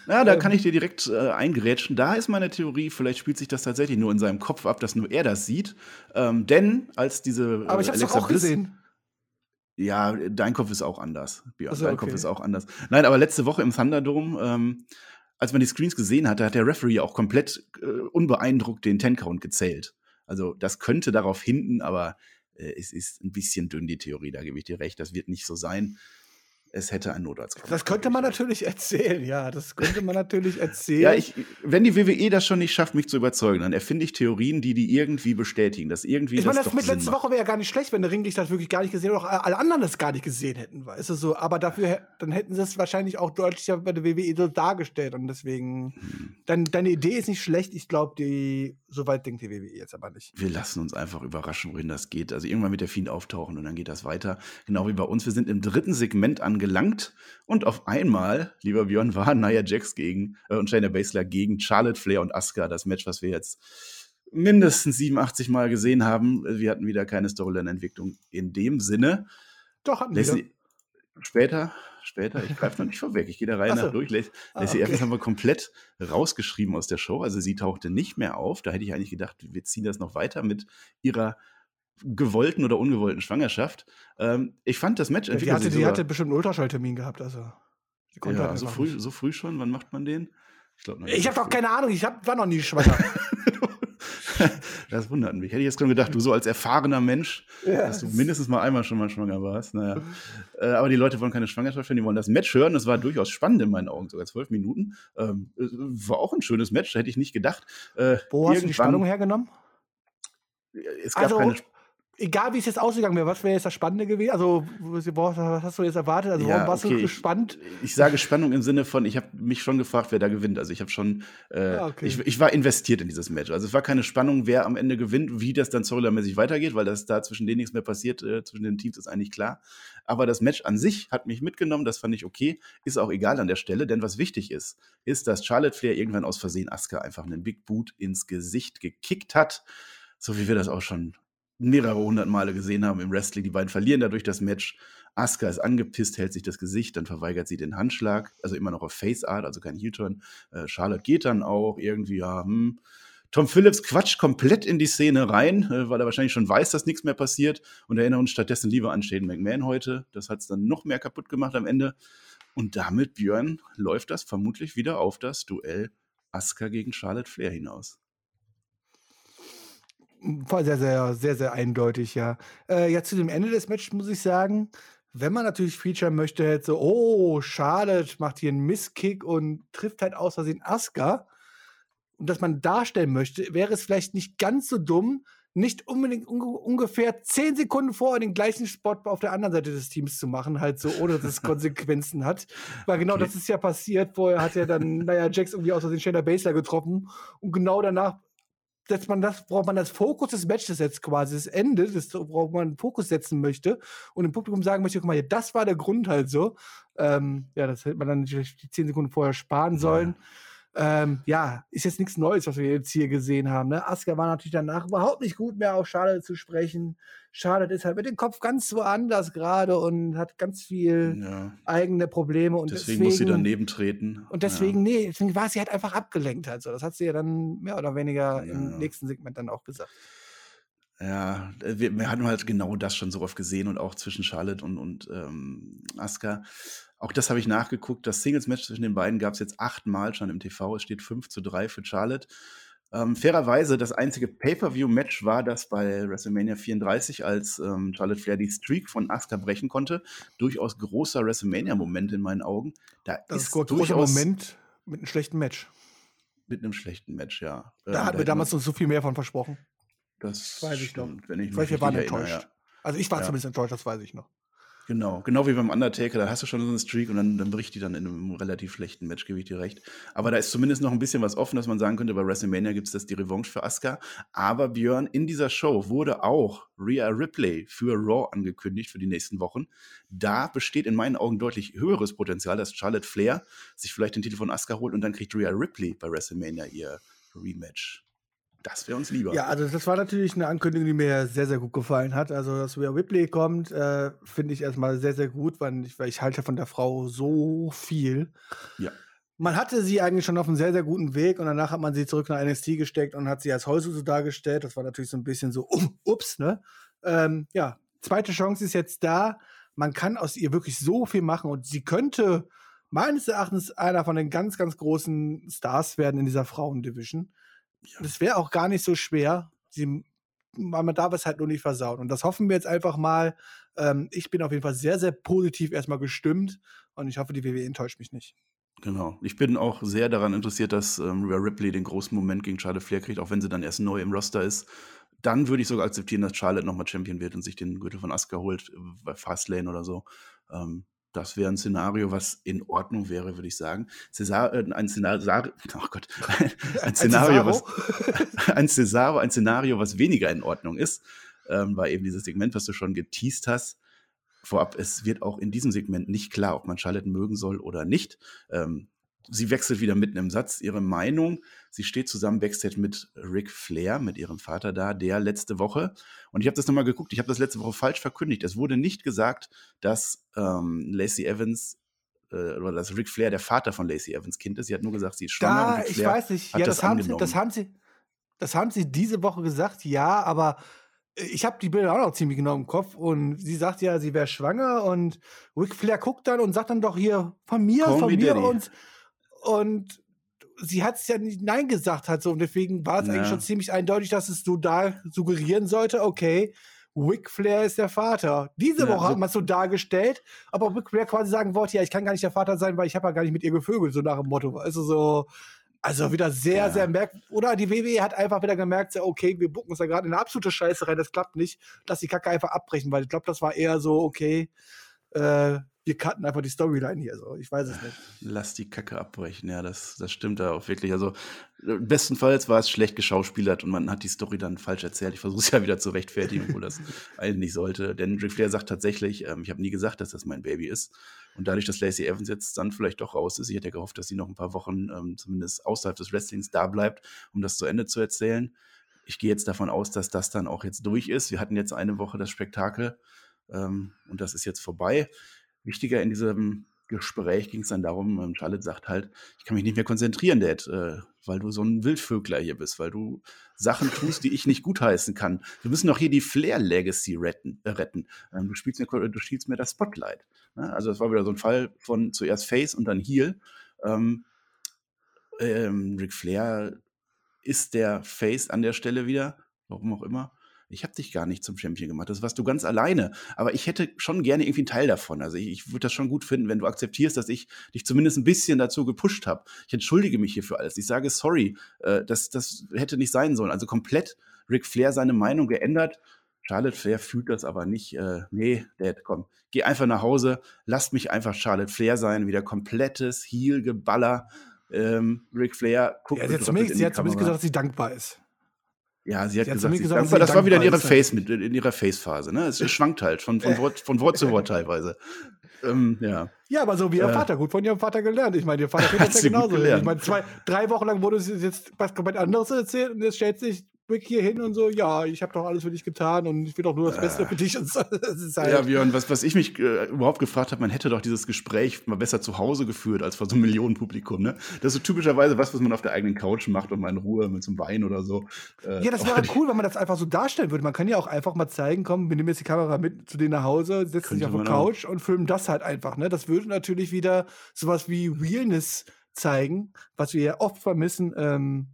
Ja, da ähm, kann ich dir direkt äh, eingerätschen. Da ist meine Theorie, vielleicht spielt sich das tatsächlich nur in seinem Kopf ab, dass nur er das sieht. Ähm, denn als diese. Äh, Aber ich hab's Alexa doch auch Bliss, gesehen. Ja, dein Kopf ist auch anders. Björn. Also, dein okay. Kopf ist auch anders. Nein, aber letzte Woche im Thunderdome, ähm, als man die Screens gesehen hatte, hat der Referee auch komplett äh, unbeeindruckt den Ten-Count gezählt. Also das könnte darauf hinten, aber äh, es ist ein bisschen dünn, die Theorie, da gebe ich dir recht. Das wird nicht so sein es hätte einen Notarzt kommen. Das könnte man natürlich erzählen, ja. Das könnte man natürlich [laughs] erzählen. ja, ich, wenn die WWE das schon nicht schafft, mich zu überzeugen, dann erfinde ich Theorien, die die irgendwie bestätigen. Dass irgendwie ich meine, das, das mit Sinn letzte macht. Woche wäre ja gar nicht schlecht, wenn der Ringlicht das wirklich gar nicht gesehen oder auch alle anderen das gar nicht gesehen hätten, weißt du so. Aber dafür, dann hätten sie es wahrscheinlich auch deutlicher bei der WWE so dargestellt. Und deswegen, hm. dein, deine Idee ist nicht schlecht. Ich glaube, die, soweit denkt die WWE jetzt aber nicht. Wir lassen uns einfach überraschen, wohin das geht. Also irgendwann wird der Fiend auftauchen und dann geht das weiter. Genau wie bei uns. Wir sind im dritten Segment angelangt und auf einmal, lieber Björn, war Nia Jax gegen äh, und Shayna Baszler gegen Charlotte Flair und Asuka, das Match, was wir jetzt mindestens 87 Mal gesehen haben. Wir hatten wieder keine Storyline-Entwicklung in dem Sinne. Doch, hatten wir. Später, später, ich greife noch nicht vorweg, ich gehe der Reihe so. nach durch. Lacey ah, okay. Evans haben wir komplett rausgeschrieben aus der Show, also sie tauchte nicht mehr auf. Da hätte ich eigentlich gedacht, wir ziehen das noch weiter mit ihrer gewollten oder ungewollten Schwangerschaft. Ähm, ich fand das Match. Ja, die, hatte, die hatte bestimmt einen Ultraschalltermin gehabt. Also, ja, halt so, früh, so früh schon? Wann macht man den? Ich, ich habe doch keine Ahnung, ich hab, war noch nie schwanger. [laughs] [laughs] das wundert mich. Hätte ich jetzt schon gedacht, du so als erfahrener Mensch, ja. dass du mindestens mal einmal schon mal schwanger warst. Naja. äh, aber die Leute wollen keine Schwangerschaft hören, die wollen das Match hören. Das war durchaus spannend in meinen Augen, sogar zwölf Minuten. Ähm, war auch ein schönes Match, hätte ich nicht gedacht. Äh, Wo hast du die Spannung hergenommen? Es gab also, keine egal wie es jetzt ausgegangen wäre, was wäre jetzt das Spannende gewesen? Also, was hast du jetzt erwartet? Also, warum ja, warst okay. du gespannt? Ich, ich, sage Spannung im Sinne von, ich habe mich schon gefragt, wer da gewinnt. Also, ich habe schon, äh, ah, okay. ich, ich, war investiert in dieses Match. Also, es war keine Spannung, wer am Ende gewinnt, wie das dann storyline-mäßig weitergeht, weil das da zwischen denen nichts mehr passiert, äh, zwischen den Teams ist eigentlich klar. Aber das Match an sich hat mich mitgenommen, das fand ich okay. Ist auch egal an der Stelle, denn was wichtig ist, ist, dass Charlotte Flair irgendwann aus Versehen Asuka einfach einen Big Boot ins Gesicht gekickt hat so wie wir das auch schon mehrere hundert Male gesehen haben im Wrestling. Die beiden verlieren dadurch das Match. Asuka ist angepisst, hält sich das Gesicht, dann verweigert sie den Handschlag, also immer noch auf Face Art, also kein Heel-Turn. Äh, Charlotte geht dann auch irgendwie, ja, hm, Tom Phillips quatscht komplett in die Szene rein, äh, weil er wahrscheinlich schon weiß, dass nichts mehr passiert und erinnert uns stattdessen lieber an Shane McMahon heute. Das hat es dann noch mehr kaputt gemacht am Ende. Und damit, Björn, läuft das vermutlich wieder auf das Duell Asuka gegen Charlotte Flair hinaus. War sehr, sehr, sehr, sehr eindeutig, ja. Äh, ja, zu dem Ende des Matches muss ich sagen, wenn man natürlich featuren möchte, hätte so, oh, Charlotte macht hier einen Misskick und trifft halt aus Versehen Asuka. Und dass man darstellen möchte, wäre es vielleicht nicht ganz so dumm, nicht unbedingt un ungefähr zehn Sekunden vorher den gleichen Spot auf der anderen Seite des Teams zu machen, halt so, ohne dass es [laughs] Konsequenzen hat. Weil genau okay. das ist ja passiert. Vorher hat ja dann, naja, Jax irgendwie aus Versehen Shayna Baszler getroffen und genau danach setzt man das, braucht man das Fokus des Matches jetzt quasi, das Ende, das, worauf man Fokus setzen möchte und dem Publikum sagen möchte, guck mal, das war der Grund halt so. Ähm, ja, das hätte man dann natürlich die zehn Sekunden vorher sparen sollen. Ja. Ähm, ja, ist jetzt nichts Neues, was wir jetzt hier gesehen haben. Ne? Asuka war natürlich danach überhaupt nicht gut mehr auf Charlotte zu sprechen. Charlotte ist halt mit dem Kopf ganz woanders gerade und hat ganz viel ja. eigene Probleme. Und deswegen, deswegen, muss sie daneben treten. Und deswegen, ja. nee, deswegen war sie halt einfach abgelenkt. Also. Das hat sie ja dann mehr oder weniger ja. im nächsten Segment dann auch gesagt. Ja, wir, wir, hatten halt genau das schon so oft gesehen und auch zwischen Charlotte und, und ähm, Asuka. Auch das habe ich nachgeguckt. Das Singles-Match zwischen den beiden gab es jetzt achtmal schon im TV. Es steht 5 zu 3 für Charlotte. Ähm, fairerweise, das einzige Pay-Per-View-Match war das bei WrestleMania 34, als ähm, Charlotte Flair die Streak von Asuka brechen konnte. Durchaus großer WrestleMania-Moment in meinen Augen. Da das ist ein großer Moment mit einem schlechten Match. Mit einem schlechten Match, ja. Da ähm, hatten wir damals uns so viel mehr von versprochen. Das weiß ich noch. Wenn ich mich wir waren enttäuscht. Ja. Also ich war ja. zumindest enttäuscht, das weiß ich noch. Genau, genau wie beim Undertaker, da hast du schon so eine Streak und dann, dann bricht die dann in einem relativ schlechten Match, gebe ich dir recht. Aber da ist zumindest noch ein bisschen was offen, dass man sagen könnte, bei WrestleMania gibt es das die Revanche für Asuka. Aber Björn, in dieser Show wurde auch Rhea Ripley für Raw angekündigt für die nächsten Wochen. Da besteht in meinen Augen deutlich höheres Potenzial, dass Charlotte Flair sich vielleicht den Titel von Asuka holt und dann kriegt Rhea Ripley bei WrestleMania ihr Rematch. Das wäre uns lieber. Ja, also das war natürlich eine Ankündigung, die mir sehr, sehr gut gefallen hat. Also, dass Rhea Ripley kommt, äh, finde ich erstmal sehr, sehr gut, weil ich, weil ich halte von der Frau so viel. Ja. Man hatte sie eigentlich schon auf einem sehr, sehr guten Weg und danach hat man sie zurück nach NXT gesteckt und hat sie als Heulsuse dargestellt. Das war natürlich so ein bisschen so, um, ups, ne? Ähm, ja, zweite Chance ist jetzt da. Man kann aus ihr wirklich so viel machen und sie könnte meines Erachtens einer von den ganz, ganz großen Stars werden in dieser Frauendivision. Ja. Das wäre auch gar nicht so schwer. Sie, man darf es halt nur nicht versauen. Und das hoffen wir jetzt einfach mal. Ähm, ich bin auf jeden Fall sehr, sehr positiv erstmal gestimmt und ich hoffe, die WWE enttäuscht mich nicht. Genau. Ich bin auch sehr daran interessiert, dass ähm, Rhea Ripley den großen Moment gegen Charlotte Flair kriegt, auch wenn sie dann erst neu im Roster ist. Dann würde ich sogar akzeptieren, dass Charlotte nochmal Champion wird und sich den Gürtel von Asuka holt, äh, bei Fastlane oder so. Ähm, das wäre ein Szenario, was in Ordnung wäre, würde ich sagen. Cesar, äh, ein Szenario, oh Gott, [laughs] ein, Szenario, was, [laughs] ein Cesaro, ein Szenario, was weniger in Ordnung ist, ähm, war eben dieses Segment, was du schon geteased hast. Vorab, es wird auch in diesem Segment nicht klar, ob man Charlotte mögen soll oder nicht. Ähm, sie wechselt wieder mitten im Satz ihre Meinung. Sie steht zusammen Backstage mit Ric Flair, mit ihrem Vater da, der letzte Woche. Und ich habe das nochmal geguckt, ich habe das letzte Woche falsch verkündigt. Es wurde nicht gesagt, dass ähm, Lacey Evans äh, oder dass Ric Flair der Vater von Lacey Evans Kind ist. Sie hat nur gesagt, sie ist schwanger. Da, ich weiß nicht. Ja, das, das, haben sie, das, haben sie, das haben sie diese Woche gesagt, ja, aber äh, ich habe die Bilder auch noch ziemlich genau im Kopf und sie sagt ja, sie wäre schwanger und Ric Flair guckt dann und sagt dann doch hier von mir, Call von mir Daddy. und und sie hat es ja nicht Nein gesagt hat so und deswegen war es ja. eigentlich schon ziemlich eindeutig, dass es so da suggerieren sollte, okay, Ric Flair ist der Vater. Diese ja, Woche so hat man es so dargestellt, aber Ric Flair quasi sagen wollte, ja, ich kann gar nicht der Vater sein, weil ich habe ja gar nicht mit ihr gevögelt, so nach dem Motto. Also so, also wieder sehr, ja. sehr merkwürdig. Oder die WWE hat einfach wieder gemerkt, so, okay, wir bucken uns da gerade in eine absolute Scheiße rein, das klappt nicht. Lass die Kacke einfach abbrechen, weil ich glaube, das war eher so, okay, äh, wir cutten einfach die Storyline hier. So. Ich weiß es nicht. Lass die Kacke abbrechen, ja, das, das stimmt da auch wirklich. Also bestenfalls war es schlecht geschauspielert und man hat die Story dann falsch erzählt. Ich versuche es [laughs] ja wieder zu rechtfertigen, obwohl das [laughs] eigentlich nicht sollte. Denn Ric Flair sagt tatsächlich, ähm, ich habe nie gesagt, dass das mein Baby ist. Und dadurch, dass Lacey Evans jetzt dann vielleicht doch raus ist, ich hätte ja gehofft, dass sie noch ein paar Wochen ähm, zumindest außerhalb des Wrestlings da bleibt, um das zu Ende zu erzählen. Ich gehe jetzt davon aus, dass das dann auch jetzt durch ist. Wir hatten jetzt eine Woche das Spektakel ähm, und das ist jetzt vorbei. Wichtiger in diesem Gespräch ging es dann darum, ähm, Charlotte sagt halt, ich kann mich nicht mehr konzentrieren, Dad, äh, weil du so ein Wildvögler hier bist, weil du Sachen tust, die ich nicht gutheißen kann. Wir müssen doch hier die Flair-Legacy retten. Äh, retten. Ähm, du, spielst mir, du spielst mir das Spotlight. Ne? Also das war wieder so ein Fall von zuerst Face und dann Heel. Ähm, ähm, Ric Flair ist der Face an der Stelle wieder, warum auch immer ich habe dich gar nicht zum Champion gemacht, das warst du ganz alleine. Aber ich hätte schon gerne irgendwie einen Teil davon. Also ich, ich würde das schon gut finden, wenn du akzeptierst, dass ich dich zumindest ein bisschen dazu gepusht habe. Ich entschuldige mich hier für alles. Ich sage sorry, äh, das, das hätte nicht sein sollen. Also komplett Ric Flair seine Meinung geändert. Charlotte Flair fühlt das aber nicht. Äh, nee, Dad, komm, geh einfach nach Hause, lass mich einfach Charlotte Flair sein, wieder komplettes Heel-Geballer. Ähm, Ric Flair guckt ja, sie hat zumindest, sie hat zumindest gesagt, dass sie dankbar ist. Ja, sie hat, sie hat gesagt, gesagt dankbar, das war wieder in ihrer Face mit in ihrer Face-Phase. Ne? Es schwankt halt von, von, [laughs] Wort, von Wort zu Wort teilweise. Ähm, ja. ja, aber so wie ihr äh, Vater, gut von ihrem Vater gelernt. Ich meine, ihr Vater [laughs] kennt das ja genauso. Ich meine, zwei, drei Wochen lang wurde es jetzt was komplett anderes erzählt und jetzt stellt sich Rick hier hin und so, ja, ich habe doch alles für dich getan und ich will doch nur das Beste äh, für dich. [laughs] Und so. halt ja, Björn, was, was ich mich äh, überhaupt gefragt habe, man hätte doch dieses Gespräch mal besser zu Hause geführt als vor so einem [laughs] Millionenpublikum. Ne? Das ist so typischerweise was, was man auf der eigenen Couch macht und mal in Ruhe mit so einem Wein oder so. Äh, ja, das wäre cool, wenn man das einfach so darstellen würde. Man kann ja auch einfach mal zeigen, komm, wir nehmen jetzt die Kamera mit zu denen nach Hause, setzen sich auf der Couch auch. und filmen das halt einfach. Ne? Das würde natürlich wieder sowas wie Realness zeigen, was wir ja oft vermissen. Ähm,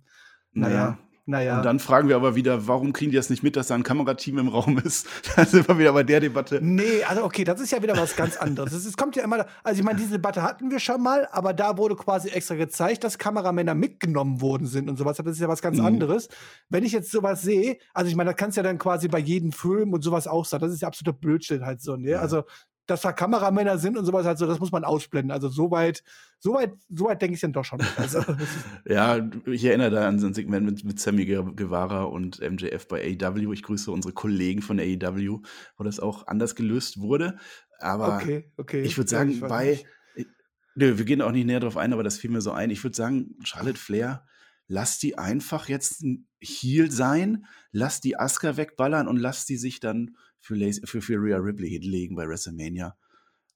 naja. naja naja. Und dann fragen wir aber wieder, warum kriegen die das nicht mit, dass da ein Kamerateam im Raum ist? [laughs] da sind wir wieder bei der Debatte. Nee, also okay, das ist ja wieder was ganz anderes. Es kommt ja immer, also ich meine, diese Debatte hatten wir schon mal, aber da wurde quasi extra gezeigt, dass Kameramänner mitgenommen worden sind und sowas. Das ist ja was ganz mhm. anderes. Wenn ich jetzt sowas sehe, also ich meine, das kannst du ja dann quasi bei jedem Film und sowas auch sagen. Das ist ja absoluter Blödsinn halt so. Ne? Ja. Also dass da Kameramänner sind und sowas, also das muss man ausblenden. Also soweit, soweit, soweit denke ich dann doch schon. Also, [laughs] ja, ich erinnere da an so ein Segment mit, mit Sammy Guevara und MJF bei AEW. Ich grüße unsere Kollegen von AEW, wo das auch anders gelöst wurde. Aber okay, okay. ich würde sagen, ja, ich bei. Nö, wir gehen auch nicht näher drauf ein, aber das fiel mir so ein. Ich würde sagen, Charlotte Flair, lass die einfach jetzt ein Heal sein, lass die Asuka wegballern und lass die sich dann für, für, für Rhea Ripley hinlegen bei WrestleMania.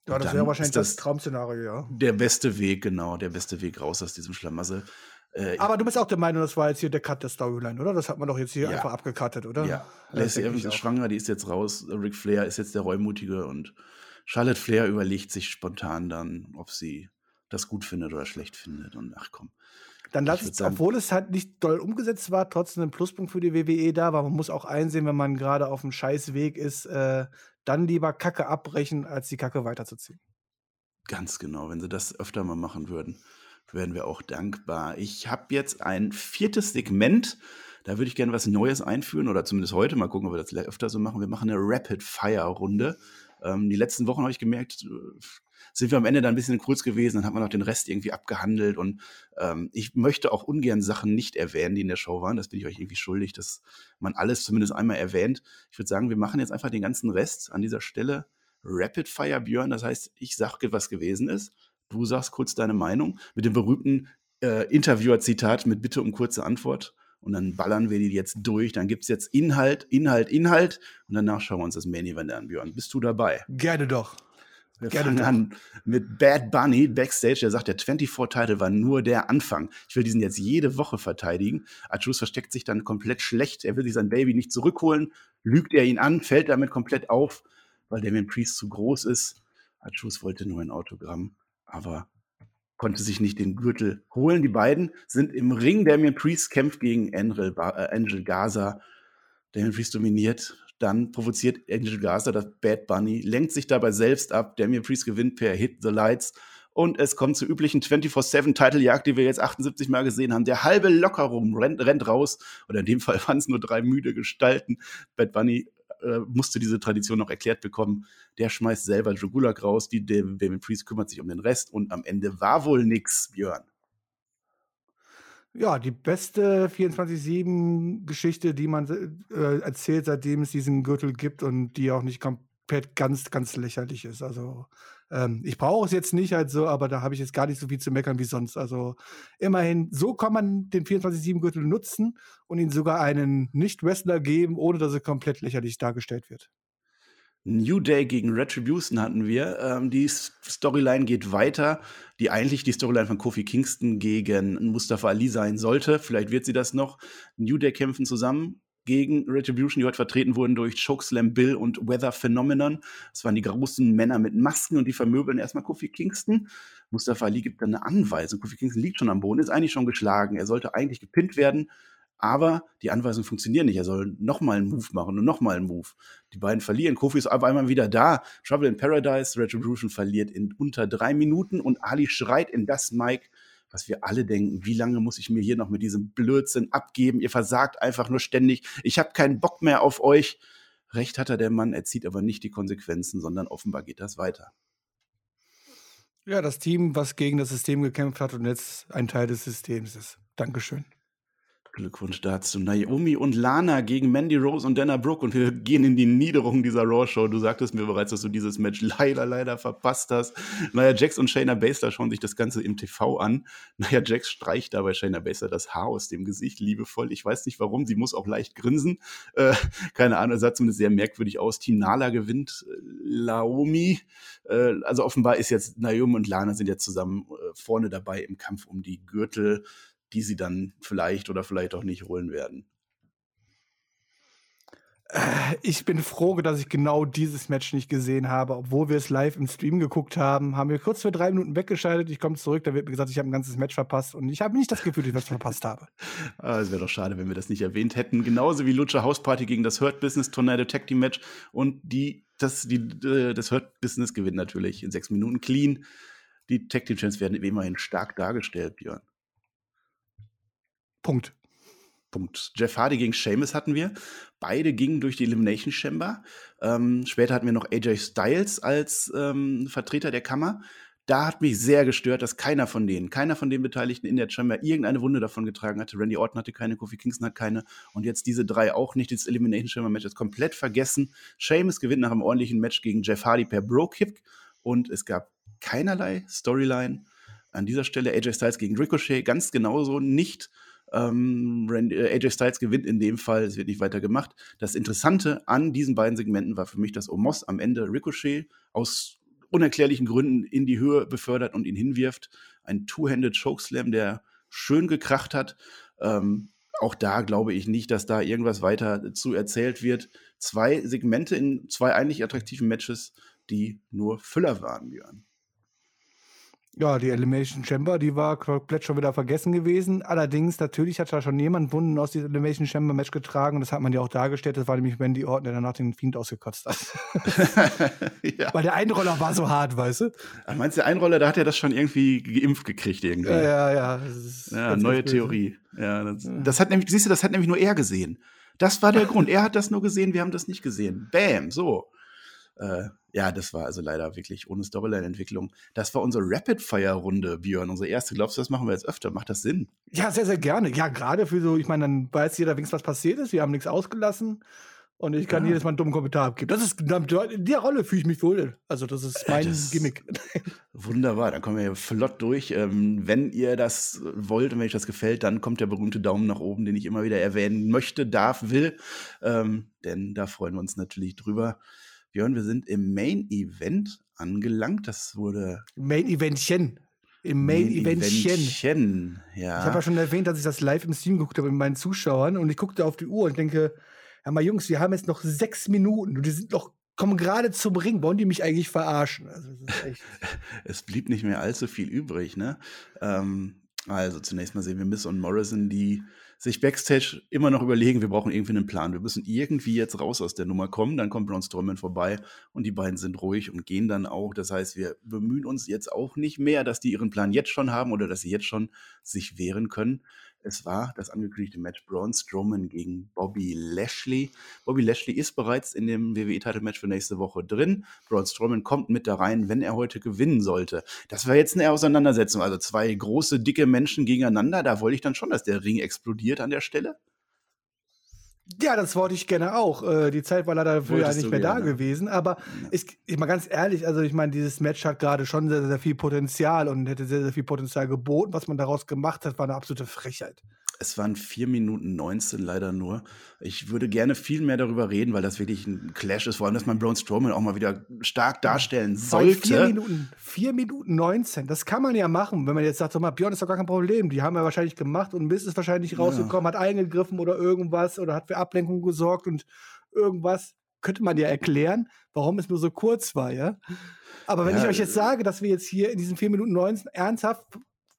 Ja, das wäre wahrscheinlich das, das, Traum-Szenario, ja. Der beste Weg, genau, der beste Weg raus aus diesem Schlamassel. Äh, Aber du bist auch der Meinung, das war jetzt hier der Cut der Storyline, oder? Das hat man doch jetzt hier ja. einfach abgekattet, oder? Ja. Lacey Evans ist schwanger, die ist jetzt raus. Ric Flair ist jetzt der Reumutige und Charlotte Flair überlegt sich spontan dann, ob sie das gut findet oder schlecht findet. Und ach komm, dann lass es, obwohl es halt nicht doll umgesetzt war, trotzdem ein Pluspunkt für die WWE da, weil man muss auch einsehen, wenn man gerade auf dem Scheißweg ist, äh, dann lieber Kacke abbrechen, als die Kacke weiterzuziehen. Ganz genau, wenn sie das öfter mal machen würden, wären wir auch dankbar. Ich habe jetzt ein viertes Segment, da würde ich gerne was Neues einführen oder zumindest heute mal gucken, ob wir das öfter so machen. Wir machen eine Rapid-Fire-Runde. Ähm, die letzten Wochen habe ich gemerkt, äh, sind wir am Ende dann ein bisschen kurz gewesen, dann hat man noch den Rest irgendwie abgehandelt und ähm, ich möchte auch ungern Sachen nicht erwähnen, die in der Show waren. Das bin ich euch irgendwie schuldig, dass man alles zumindest einmal erwähnt. Ich würde sagen, wir machen jetzt einfach den ganzen Rest an dieser Stelle Rapid Fire, Björn. Das heißt, ich sage, was gewesen ist. Du sagst kurz deine Meinung mit dem berühmten äh, Interviewer-Zitat mit Bitte um kurze Antwort. Und dann ballern wir die jetzt durch. Dann gibt es jetzt Inhalt, Inhalt, Inhalt. Und danach schauen wir uns das Main Event an, Björn. Bist du dabei? Gerne doch. Wir Gerne fangen an mit Bad Bunny Backstage. Der sagt, der 24-Title war nur der Anfang. Ich will diesen jetzt jede Woche verteidigen. Archus versteckt sich dann komplett schlecht. Er will sich sein Baby nicht zurückholen. Lügt er ihn an, fällt damit komplett auf, weil Damien Priest zu groß ist. Archus wollte nur ein Autogramm, aber konnte sich nicht den Gürtel holen. Die beiden sind im Ring. Damien Priest kämpft gegen Angel, äh, Angel Gaza. Damien Priest dominiert, dann provoziert Angel Gaza das Bad Bunny, lenkt sich dabei selbst ab. Damien Priest gewinnt per Hit the Lights. Und es kommt zur üblichen 24-7-Titeljagd, die wir jetzt 78 Mal gesehen haben. Der halbe Lockerung rennt, rennt raus. Oder in dem [laughs] Fall waren es nur drei müde Gestalten. Bad Bunny äh, musste diese Tradition noch erklärt bekommen. Der schmeißt selber Jogulak raus. Die Damien Priest kümmert sich um den Rest. Und am Ende war wohl nix, Björn. Ja, die beste 24-7-Geschichte, die man äh, erzählt, seitdem es diesen Gürtel gibt und die auch nicht komplett ganz, ganz lächerlich ist. Also ähm, ich brauche es jetzt nicht halt so, aber da habe ich jetzt gar nicht so viel zu meckern wie sonst. Also immerhin, so kann man den 24-7-Gürtel nutzen und ihn sogar einen Nicht-Wrestler geben, ohne dass er komplett lächerlich dargestellt wird. New Day gegen Retribution hatten wir. Ähm, die Storyline geht weiter, die eigentlich die Storyline von Kofi Kingston gegen Mustafa Ali sein sollte. Vielleicht wird sie das noch. New Day kämpfen zusammen gegen Retribution, die heute vertreten wurden durch Chokeslam Bill und Weather Phenomenon. Das waren die großen Männer mit Masken und die vermöbeln erstmal Kofi Kingston. Mustafa Ali gibt dann eine Anweisung. Kofi Kingston liegt schon am Boden, ist eigentlich schon geschlagen. Er sollte eigentlich gepinnt werden, aber die Anweisungen funktionieren nicht. Er soll nochmal einen Move machen und nochmal einen Move. Die beiden verlieren. Kofi ist auf einmal wieder da. Trouble in Paradise, Retribution verliert in unter drei Minuten und Ali schreit in das Mic, was wir alle denken, wie lange muss ich mir hier noch mit diesem Blödsinn abgeben? Ihr versagt einfach nur ständig. Ich habe keinen Bock mehr auf euch. Recht hat er der Mann, er zieht aber nicht die Konsequenzen, sondern offenbar geht das weiter. Ja, das Team, was gegen das System gekämpft hat und jetzt ein Teil des Systems ist. Dankeschön. Glückwunsch dazu. Naomi und Lana gegen Mandy Rose und Dana Brooke und wir gehen in die Niederung dieser Raw-Show. Du sagtest mir bereits, dass du dieses Match leider, leider verpasst hast. Naja, Jax und Shayna Baszler schauen sich das Ganze im TV an. Naja, Jax streicht dabei Shayna Baszler das Haar aus dem Gesicht liebevoll. Ich weiß nicht warum, sie muss auch leicht grinsen. Äh, keine Ahnung, sah zumindest sehr merkwürdig aus. Team Nala gewinnt äh, Laomi. Äh, also offenbar ist jetzt Naomi und Lana sind jetzt zusammen äh, vorne dabei im Kampf um die Gürtel die sie dann vielleicht oder vielleicht auch nicht holen werden. Ich bin froh, dass ich genau dieses Match nicht gesehen habe, obwohl wir es live im Stream geguckt haben. Haben wir kurz für drei Minuten weggeschaltet. Ich komme zurück, da wird mir gesagt, ich habe ein ganzes Match verpasst und ich habe nicht das Gefühl, dass ich was verpasst habe. [laughs] Ah, es wäre doch schade, wenn wir das nicht erwähnt hätten. Genauso wie Lucha House Party gegen das Hurt Business Tornado Tag Team Match und die, das, die, äh, das Hurt Business gewinnt natürlich in sechs Minuten clean. Die Tag Team Champs werden immerhin stark dargestellt, Björn. Punkt. Punkt. Jeff Hardy gegen Sheamus hatten wir. Beide gingen durch die Elimination Chamber. Ähm, später hatten wir noch AJ Styles als ähm, Vertreter der Kammer. Da hat mich sehr gestört, dass keiner von denen, keiner von den Beteiligten in der Chamber irgendeine Wunde davon getragen hatte. Randy Orton hatte keine, Kofi Kingston hat keine und jetzt diese drei auch nicht. Das Elimination Chamber Match ist komplett vergessen. Sheamus gewinnt nach einem ordentlichen Match gegen Jeff Hardy per Bro Kick und es gab keinerlei Storyline. An dieser Stelle AJ Styles gegen Ricochet ganz genauso nicht. Ähm, äh, AJ Styles gewinnt in dem Fall, es wird nicht weiter gemacht. Das Interessante an diesen beiden Segmenten war für mich, dass Omos am Ende Ricochet aus unerklärlichen Gründen in die Höhe befördert und ihn hinwirft. Ein Two-Handed Chokeslam, der schön gekracht hat. Ähm, auch da glaube ich nicht, dass da irgendwas weiter zu erzählt wird. Zwei Segmente in zwei eigentlich attraktiven Matches, die nur Füller waren, Björn. Ja, die Elimination Chamber, die war komplett schon wieder vergessen gewesen. Allerdings, natürlich hat da schon jemand Wunden aus diesem Elimination Chamber Match getragen und das hat man ja auch dargestellt. Das war nämlich Wendy Orton, der danach den Fiend ausgekotzt hat. [laughs] ja. Weil der Einroller war so hart, weißt du? Ach, meinst du, der Einroller, da hat er das schon irgendwie geimpft gekriegt irgendwie? Ja, ja, ja. ja neue Theorie. Ja das, das, hat nämlich, siehst du, das hat nämlich nur er gesehen. Das war der Grund. Er hat das nur gesehen, wir haben das nicht gesehen. Bam, so. Äh, ja, das war also leider wirklich ohne Storyline-Entwicklung. Das war unsere Rapid-Fire-Runde, Björn, unsere erste. Glaubst du, das machen wir jetzt öfter? Macht das Sinn? Ja, sehr, sehr gerne. Ja, gerade für so, ich meine, dann weiß jeder wenigstens, was passiert ist. Wir haben nichts ausgelassen. Und ich kann ja. jedes Mal einen dummen Kommentar abgeben. Das ist, in der Rolle fühle ich mich wohl. Also, das ist mein das Gimmick. [laughs] Wunderbar, dann kommen wir flott durch. Ähm, wenn ihr das wollt und wenn euch das gefällt, dann kommt der berühmte Daumen nach oben, den ich immer wieder erwähnen möchte, darf, will. Ähm, denn da freuen wir uns natürlich drüber. Björn, wir sind im Main Event angelangt. Das wurde. Main Eventchen. Im Main, Main Eventchen. Eventchen. Ja. Ich habe ja schon erwähnt, dass ich das live im Stream geguckt habe mit meinen Zuschauern und ich guckte auf die Uhr und denke, ja mal Jungs, wir haben jetzt noch sechs Minuten und die sind noch kommen gerade zum Ring. Wollen die mich eigentlich verarschen? Also, [laughs] es blieb nicht mehr allzu viel übrig, ne? Ähm, also zunächst mal sehen wir Miss und Morrison, die sich Backstage immer noch überlegen, wir brauchen irgendwie einen Plan. Wir müssen irgendwie jetzt raus aus der Nummer kommen. Dann kommt Braun Strowman vorbei und die beiden sind ruhig und gehen dann auch. Das heißt, wir bemühen uns jetzt auch nicht mehr, dass die ihren Plan jetzt schon haben oder dass sie jetzt schon sich wehren können. Es war das angekündigte Match Braun Strowman gegen Bobby Lashley. Bobby Lashley ist bereits in dem WWE-Title-Match für nächste Woche drin. Braun Strowman kommt mit da rein, wenn er heute gewinnen sollte. Das war jetzt eine Auseinandersetzung. Also zwei große, dicke Menschen gegeneinander. Da wollte ich dann schon, dass der Ring explodiert an der Stelle. Ja, das wollte ich gerne auch. Äh, die Zeit war leider dafür ja nicht mehr gerne. da gewesen. Aber ja. ich, ich mal ganz ehrlich, also ich meine, dieses Match hat gerade schon sehr, sehr viel Potenzial und hätte sehr, sehr viel Potenzial geboten. Was man daraus gemacht hat, war eine absolute Frechheit. Es waren 4 Minuten 19 leider nur. Ich würde gerne viel mehr darüber reden, weil das wirklich ein Clash ist. Vor allem, dass man Braun Strowman auch mal wieder stark darstellen sollte. 4 Minuten, 4 Minuten 19, das kann man ja machen, wenn man jetzt sagt, so mal, Björn ist doch gar kein Problem. Die haben ja wahrscheinlich gemacht und Mist ist wahrscheinlich rausgekommen, ja. hat eingegriffen oder irgendwas oder hat für Ablenkung gesorgt und irgendwas. Könnte man ja erklären, warum es nur so kurz war, ja? Aber wenn ja, ich euch jetzt sage, dass wir jetzt hier in diesen 4 Minuten 19 ernsthaft,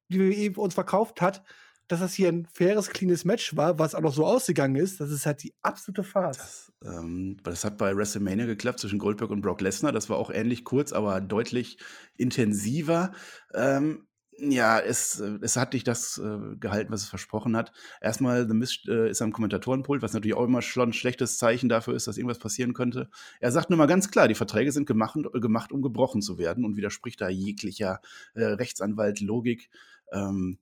die WWE uns verkauft hat, dass das hier ein faires, cleanes Match war, was auch noch so ausgegangen ist, das ist halt die absolute Farce. Das, ähm, das hat bei WrestleMania geklappt zwischen Goldberg und Brock Lesnar. Das war auch ähnlich kurz, aber deutlich intensiver. Ähm, ja, es, es hat nicht das äh, gehalten, was es versprochen hat. Erstmal, The Mist äh, ist am Kommentatorenpult, was natürlich auch immer schon ein schlechtes Zeichen dafür ist, dass irgendwas passieren könnte. Er sagt nur mal ganz klar, die Verträge sind gemacht, gemacht um gebrochen zu werden und widerspricht da jeglicher äh, Rechtsanwalt-Logik. Ähm,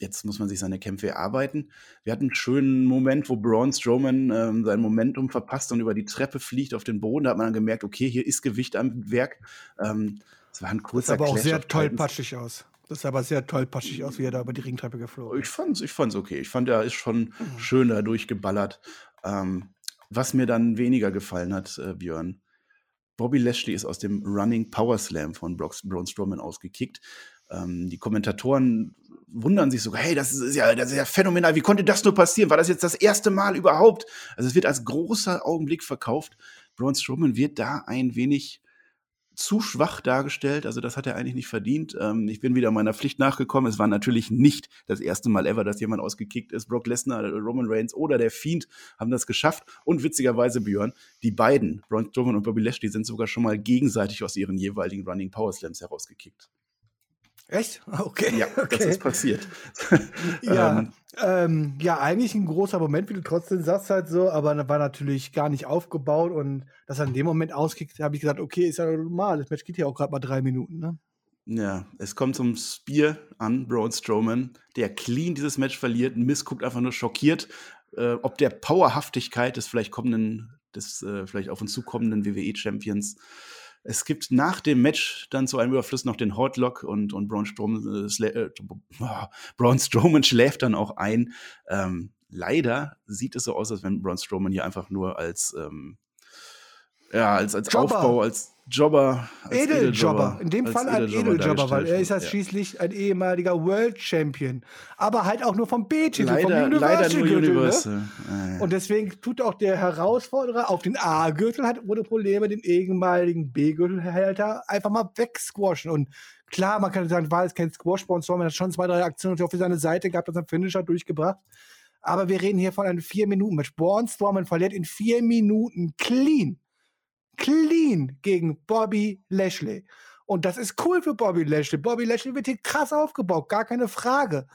jetzt muss man sich seine Kämpfe erarbeiten. Wir hatten einen schönen Moment, wo Braun Strowman ähm, sein Momentum verpasst und über die Treppe fliegt auf den Boden. Da hat man dann gemerkt, okay, hier ist Gewicht am Werk. Ähm, das war ein kurzer Das sah aber auch sehr tollpatschig aus. Das sah aber sehr tollpatschig aus, wie er da über die Ringtreppe geflogen ist. Ich fand's, ich fand's okay. Ich fand, er ist schon mhm. schön da durchgeballert. Ähm, was mir dann weniger gefallen hat, äh, Björn, Bobby Lashley ist aus dem Running Power Slam von Brock, Braun Strowman ausgekickt. Ähm, die Kommentatoren wundern sich sogar, hey, das ist ja, das ist ja phänomenal. Wie konnte das nur passieren? War das jetzt das erste Mal überhaupt? Also es wird als großer Augenblick verkauft. Braun Strowman wird da ein wenig zu schwach dargestellt. Also das hat er eigentlich nicht verdient. Ähm, ich bin wieder meiner Pflicht nachgekommen. Es war natürlich nicht das erste Mal ever, dass jemand ausgekickt ist. Brock Lesnar, Roman Reigns oder der Fiend haben das geschafft. Und witzigerweise, Björn, die beiden, Braun Strowman und Bobby Lashley, sind sogar schon mal gegenseitig aus ihren jeweiligen Running Power Slams herausgekickt. Echt? [laughs] Okay. Ja, okay. das ist passiert. [laughs] ja, ähm, ähm, ja, eigentlich ein großer Moment, wie du trotzdem sagst halt so, aber war natürlich gar nicht aufgebaut und dass er in dem Moment auskickt, habe ich gesagt, okay, ist ja normal, das Match geht ja auch gerade mal drei Minuten, ne? Ja, es kommt zum Spear an Braun Strowman, der clean dieses Match verliert. Miss guckt einfach nur schockiert, äh, ob der Powerhaftigkeit des vielleicht kommenden, des äh, vielleicht auf uns zukommenden WWE-Champions es gibt nach dem Match dann zu einem Überfluss noch den Hotlock und, und Braun, Strowman, äh, äh, [laughs] Braun Strowman schläft dann auch ein. Ähm, leider sieht es so aus, als wenn Braun Strowman hier einfach nur als, ähm, ja, als, als Aufbau, als Jobber. Edeljobber. In dem Fall ein Edeljobber, weil er ist ja schließlich ein ehemaliger World Champion. Aber halt auch nur vom B-Titel, vom Universal leider nur Gürtel. Ne? Universal. Ne? Und deswegen tut auch der Herausforderer auf den A-Gürtel hat ohne Probleme den ehemaligen B-Gürtelhalter einfach mal wegsquashen. Und klar, man kann sagen, war es kein Squash-Sponsor, man hat schon zwei, drei Aktionen auf seine Seite gehabt, das am Finisher durchgebracht. Aber wir reden hier von einem vier Minuten Match. Born Strowman verliert in vier Minuten clean clean gegen Bobby Lashley. Und das ist cool für Bobby Lashley. Bobby Lashley wird hier krass aufgebaut, gar keine Frage.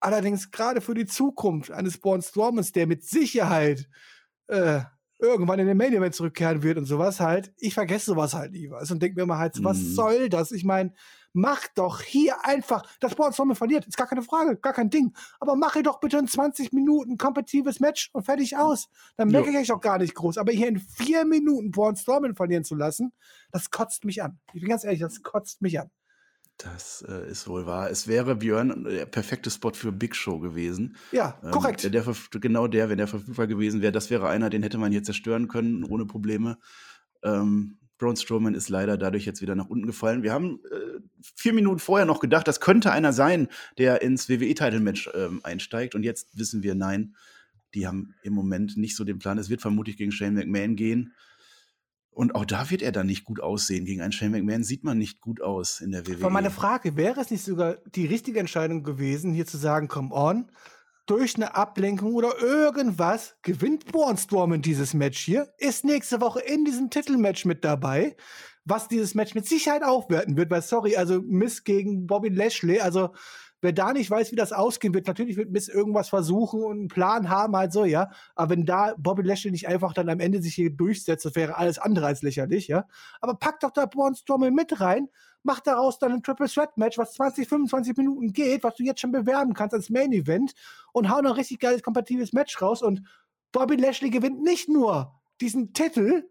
Allerdings gerade für die Zukunft eines Born Strowmans, der mit Sicherheit äh, irgendwann in den Main Event zurückkehren wird und sowas halt, ich vergesse sowas halt nie was und denke mir mal halt, was mhm. soll das? Ich meine, mach doch hier einfach, das Braun Strowman verliert, ist gar keine Frage, gar kein Ding. Aber mach hier doch bitte ein 20 Minuten kompetitives Match und fertig aus. Dann merke ich euch auch gar nicht groß. Aber hier in vier Minuten Braun Strowman verlieren zu lassen, das kotzt mich an. Ich bin ganz ehrlich, das kotzt mich an. Das äh, ist wohl wahr. Es wäre Björn der perfekte Spot für Big Show gewesen. Ja, ähm, korrekt. Der, der, genau der, wenn der verfügbar gewesen wäre, das wäre einer, den hätte man hier zerstören können, ohne Probleme. Ähm, Braun Strowman ist leider dadurch jetzt wieder nach unten gefallen. Wir haben äh, vier Minuten vorher noch gedacht, das könnte einer sein, der ins WWE-Title-Match ähm, einsteigt. Und jetzt wissen wir, nein, die haben im Moment nicht so den Plan. Es wird vermutlich gegen Shane McMahon gehen. Und auch da wird er dann nicht gut aussehen. Gegen einen Shane McMahon sieht man nicht gut aus in der WWE. Aber meine Frage, wäre es nicht sogar die richtige Entscheidung gewesen, hier zu sagen, come on, durch eine Ablenkung oder irgendwas gewinnt Braun Strowman dieses Match hier, ist nächste Woche in diesem Titelmatch mit dabei, was dieses Match mit Sicherheit aufwerten wird, weil sorry, also Miss gegen Bobby Lashley, also wer da nicht weiß, wie das ausgehen wird, natürlich wird Miss irgendwas versuchen und einen Plan haben, halt so, ja. Aber wenn da Bobby Lashley nicht einfach dann am Ende sich hier durchsetzt, das wäre alles andere als lächerlich, ja. Aber pack doch da Braun Strowman mit rein mach daraus dann ein Triple Threat Match, was 20, 25 Minuten geht, was du jetzt schon bewerben kannst als Main Event und hau noch ein richtig geiles kompatibles Match raus und Bobby Lashley gewinnt nicht nur diesen Titel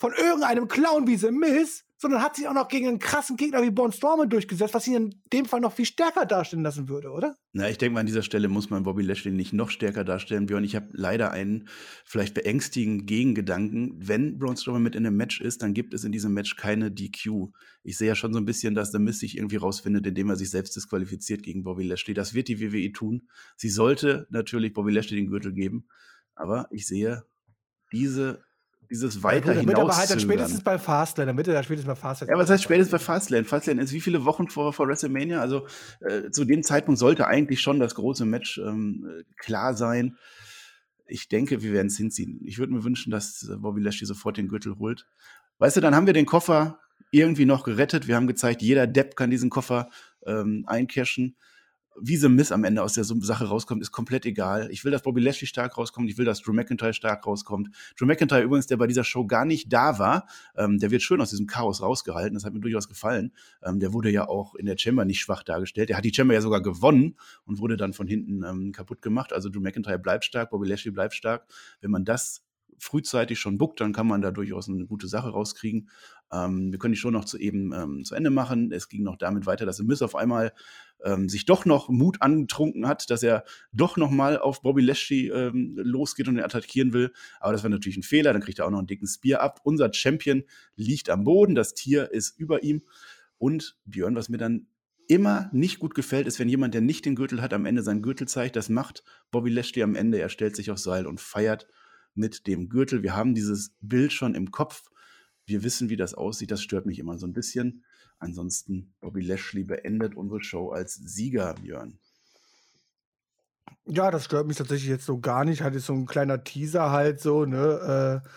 von irgendeinem Clown wie The Miz, sondern hat sich auch noch gegen einen krassen Gegner wie Braun Strowman durchgesetzt, was ihn in dem Fall noch viel stärker darstellen lassen würde, oder? Na, ich denke mal, an dieser Stelle muss man Bobby Lashley nicht noch stärker darstellen. Björn, ich habe leider einen vielleicht beängstigenden Gegengedanken. Wenn Braun Strowman mit in einem Match ist, dann gibt es in diesem Match keine DQ. Ich sehe ja schon so ein bisschen, dass der Mist sich irgendwie rausfindet, indem er sich selbst disqualifiziert gegen Bobby Lashley. Das wird die WWE tun. Sie sollte natürlich Bobby Lashley den Gürtel geben. Aber ich sehe diese dieses weiter ja, aber halt dann spätestens bei Fastlane, damit er da spätestens bei Fastlane. Ja, was heißt spätestens bei Fastlane? Fastlane ist wie viele Wochen vor, vor WrestleMania? Also äh, zu dem Zeitpunkt sollte eigentlich schon das große Match ähm, klar sein. Ich denke, wir werden es hinziehen. Ich würde mir wünschen, dass Bobby Lashley sofort den Gürtel holt. Weißt du, dann haben wir den Koffer irgendwie noch gerettet. Wir haben gezeigt, jeder Depp kann diesen Koffer ähm, eincashen wie The Miss am Ende aus der Sache rauskommt, ist komplett egal. Ich will, dass Bobby Lashley stark rauskommt. Ich will, dass Drew McIntyre stark rauskommt. Drew McIntyre übrigens, der bei dieser Show gar nicht da war, ähm, der wird schön aus diesem Chaos rausgehalten. Das hat mir durchaus gefallen. Ähm, der wurde ja auch in der Chamber nicht schwach dargestellt. Der hat die Chamber ja sogar gewonnen und wurde dann von hinten ähm, kaputt gemacht. Also Drew McIntyre bleibt stark, Bobby Lashley bleibt stark. Wenn man das frühzeitig schon buckt, dann kann man da durchaus eine gute Sache rauskriegen. Ähm, wir können die Show noch zu eben ähm, zu Ende machen. Es ging noch damit weiter, dass The Miz auf einmal ähm, sich doch noch Mut angetrunken hat, dass er doch noch mal auf Bobby Lashley ähm, losgeht und ihn attackieren will. Aber das war natürlich ein Fehler. Dann kriegt er auch noch einen dicken Spear ab. Unser Champion liegt am Boden. Das Tier ist über ihm. Und Björn, was mir dann immer nicht gut gefällt, ist, wenn jemand, der nicht den Gürtel hat, am Ende seinen Gürtel zeigt. Das macht Bobby Lashley am Ende. Er stellt sich aufs Seil und feiert mit dem Gürtel. Wir haben dieses Bild schon im Kopf. Wir wissen, wie das aussieht. Das stört mich immer so ein bisschen. Ansonsten, Bobby Lashley beendet unsere Show als Sieger, Björn. Ja, das stört mich tatsächlich jetzt so gar nicht. Halt ist so ein kleiner Teaser halt so, ne? Äh,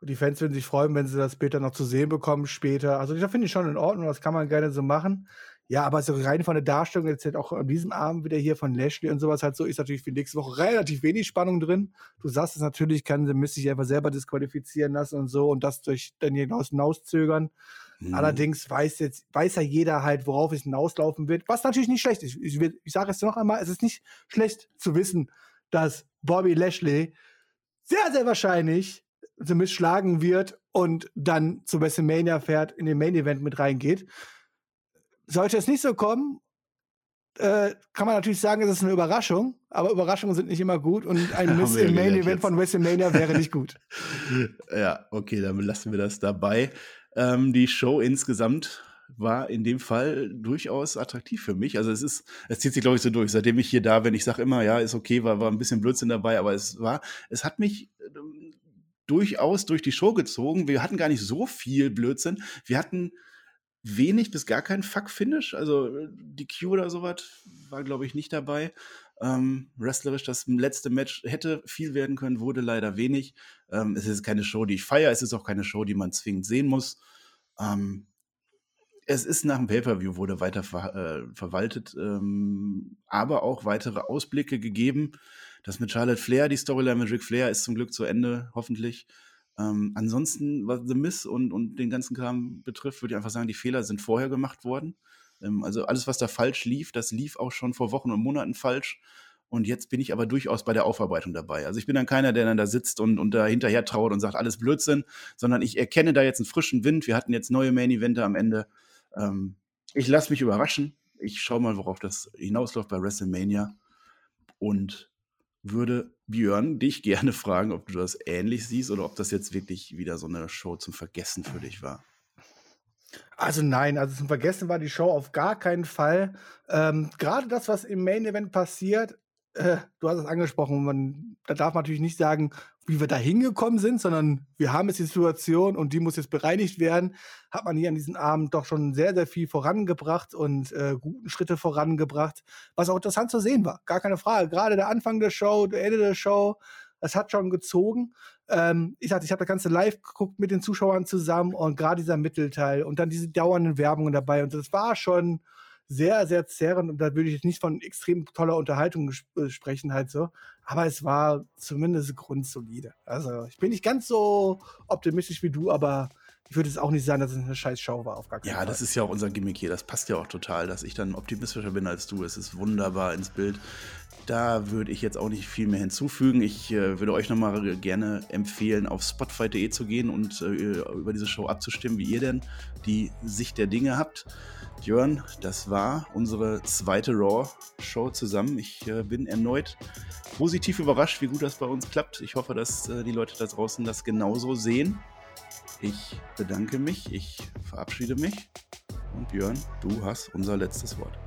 die Fans würden sich freuen, wenn sie das später noch zu sehen bekommen, später. Also, das finde ich schon in Ordnung, das kann man gerne so machen. Ja, aber so rein von der Darstellung jetzt halt auch an diesem Abend wieder hier von Lashley und sowas halt so, ist natürlich für nächste Woche relativ wenig Spannung drin. Du sagst es natürlich, kann sie müsste sich einfach selber disqualifizieren lassen und so und das durch dann hinaus hinauszögern. Mhm. Allerdings weiß jetzt, weiß ja jeder halt, worauf es hinauslaufen wird, was natürlich nicht schlecht ist. Ich, ich, ich sage es noch einmal, es ist nicht schlecht zu wissen, dass Bobby Lashley sehr, sehr wahrscheinlich Miz schlagen wird und dann zu WrestleMania fährt, in den Main Event mit reingeht. Sollte es nicht so kommen, äh, kann man natürlich sagen, es ist eine Überraschung, aber Überraschungen sind nicht immer gut und ein [laughs] Miss im Main Event jetzt. von WrestleMania wäre nicht gut. [laughs] ja, okay, dann lassen wir das dabei. Ähm, die Show insgesamt war in dem Fall durchaus attraktiv für mich. Also es ist, es zieht sich, glaube ich, so durch. Seitdem ich hier da bin, ich sage immer, ja, ist okay, war, war ein bisschen Blödsinn dabei, aber es war, es hat mich ähm, durchaus durch die Show gezogen. Wir hatten gar nicht so viel Blödsinn. Wir hatten wenig bis gar kein Fuck-Finish. Also äh, die Q oder sowas war, glaube ich, nicht dabei. Ähm, wrestlerisch das letzte Match hätte viel werden können, wurde leider wenig. Ähm, es ist keine Show, die ich feiere. Es ist auch keine Show, die man zwingend sehen muss. Ähm, es ist nach dem Pay-Per-View wurde weiter ver äh, verwaltet, ähm, aber auch weitere Ausblicke gegeben. Das mit Charlotte Flair, die Storyline mit Ric Flair ist zum Glück zu Ende, hoffentlich. Ähm, ansonsten, was The Miss und, und den ganzen Kram betrifft, würde ich einfach sagen, die Fehler sind vorher gemacht worden. Ähm, also alles, was da falsch lief, das lief auch schon vor Wochen und Monaten falsch. Und jetzt bin ich aber durchaus bei der Aufarbeitung dabei. Also ich bin dann keiner, der dann da sitzt und, und da hinterher traut und sagt, alles Blödsinn, sondern ich erkenne da jetzt einen frischen Wind. Wir hatten jetzt neue Main-Eventer am Ende. Ähm, ich lasse mich überraschen. Ich schaue mal, worauf das hinausläuft bei WrestleMania. Und würde Björn dich gerne fragen, ob du das ähnlich siehst oder ob das jetzt wirklich wieder so eine Show zum Vergessen für dich war. Also nein, also zum Vergessen war die Show auf gar keinen Fall. Ähm, Gerade das, was im Main Event passiert, äh, du hast es angesprochen, man, da darf man natürlich nicht sagen, wie wir da hingekommen sind, sondern wir haben jetzt die Situation und die muss jetzt bereinigt werden. Hat man hier an diesem Abend doch schon sehr, sehr viel vorangebracht und äh, guten Schritte vorangebracht, was auch interessant zu sehen war. Gar keine Frage. Gerade der Anfang der Show, der Ende der Show, das hat schon gezogen. Ähm, ich sagte, ich habe das ganze live geguckt mit den Zuschauern zusammen und gerade dieser Mittelteil und dann diese dauernden Werbungen dabei und das war schon sehr, sehr zerrend und da würde ich jetzt nicht von extrem toller Unterhaltung äh, sprechen, halt so. Aber es war zumindest grundsolide. Also ich bin nicht ganz so optimistisch wie du, aber ich würde es auch nicht sagen, dass es eine scheiß Show war, auf gar keinen ja, Fall. Ja, das ist ja auch unser Gimmick hier. Das passt ja auch total, dass ich dann optimistischer bin als du. Es ist wunderbar ins Bild. Da würde ich jetzt auch nicht viel mehr hinzufügen. Ich äh, würde euch nochmal gerne empfehlen, auf spotify.de zu gehen und äh, über diese Show abzustimmen, wie ihr denn die Sicht der Dinge habt. Jörn, das war unsere zweite Raw-Show zusammen. Ich äh, bin erneut positiv überrascht, wie gut das bei uns klappt. Ich hoffe, dass äh, die Leute da draußen das genauso sehen. Ich bedanke mich, ich verabschiede mich. Und Björn, du hast unser letztes Wort.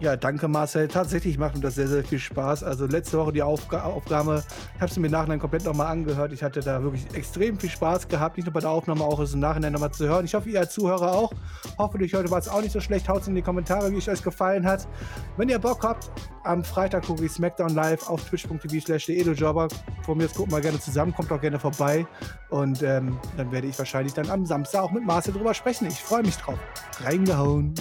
Ja, danke Marcel. Tatsächlich macht mir das sehr, sehr viel Spaß. Also letzte Woche die Aufga Aufnahme, ich habe sie mir nachher komplett nochmal angehört. Ich hatte da wirklich extrem viel Spaß gehabt, nicht nur bei der Aufnahme, auch es im Nachhinein nochmal zu hören. Ich hoffe, ihr als Zuhörer auch. Hoffentlich heute war es auch nicht so schlecht. Haut in die Kommentare, wie es euch gefallen hat. Wenn ihr Bock habt, am Freitag gucke ich SmackDown live auf twitch.tv slash Jobber. Von mir aus gucken wir gerne zusammen, kommt auch gerne vorbei. Und ähm, dann werde ich wahrscheinlich dann am Samstag auch mit Marcel drüber sprechen. Ich freue mich drauf. Reingehauen.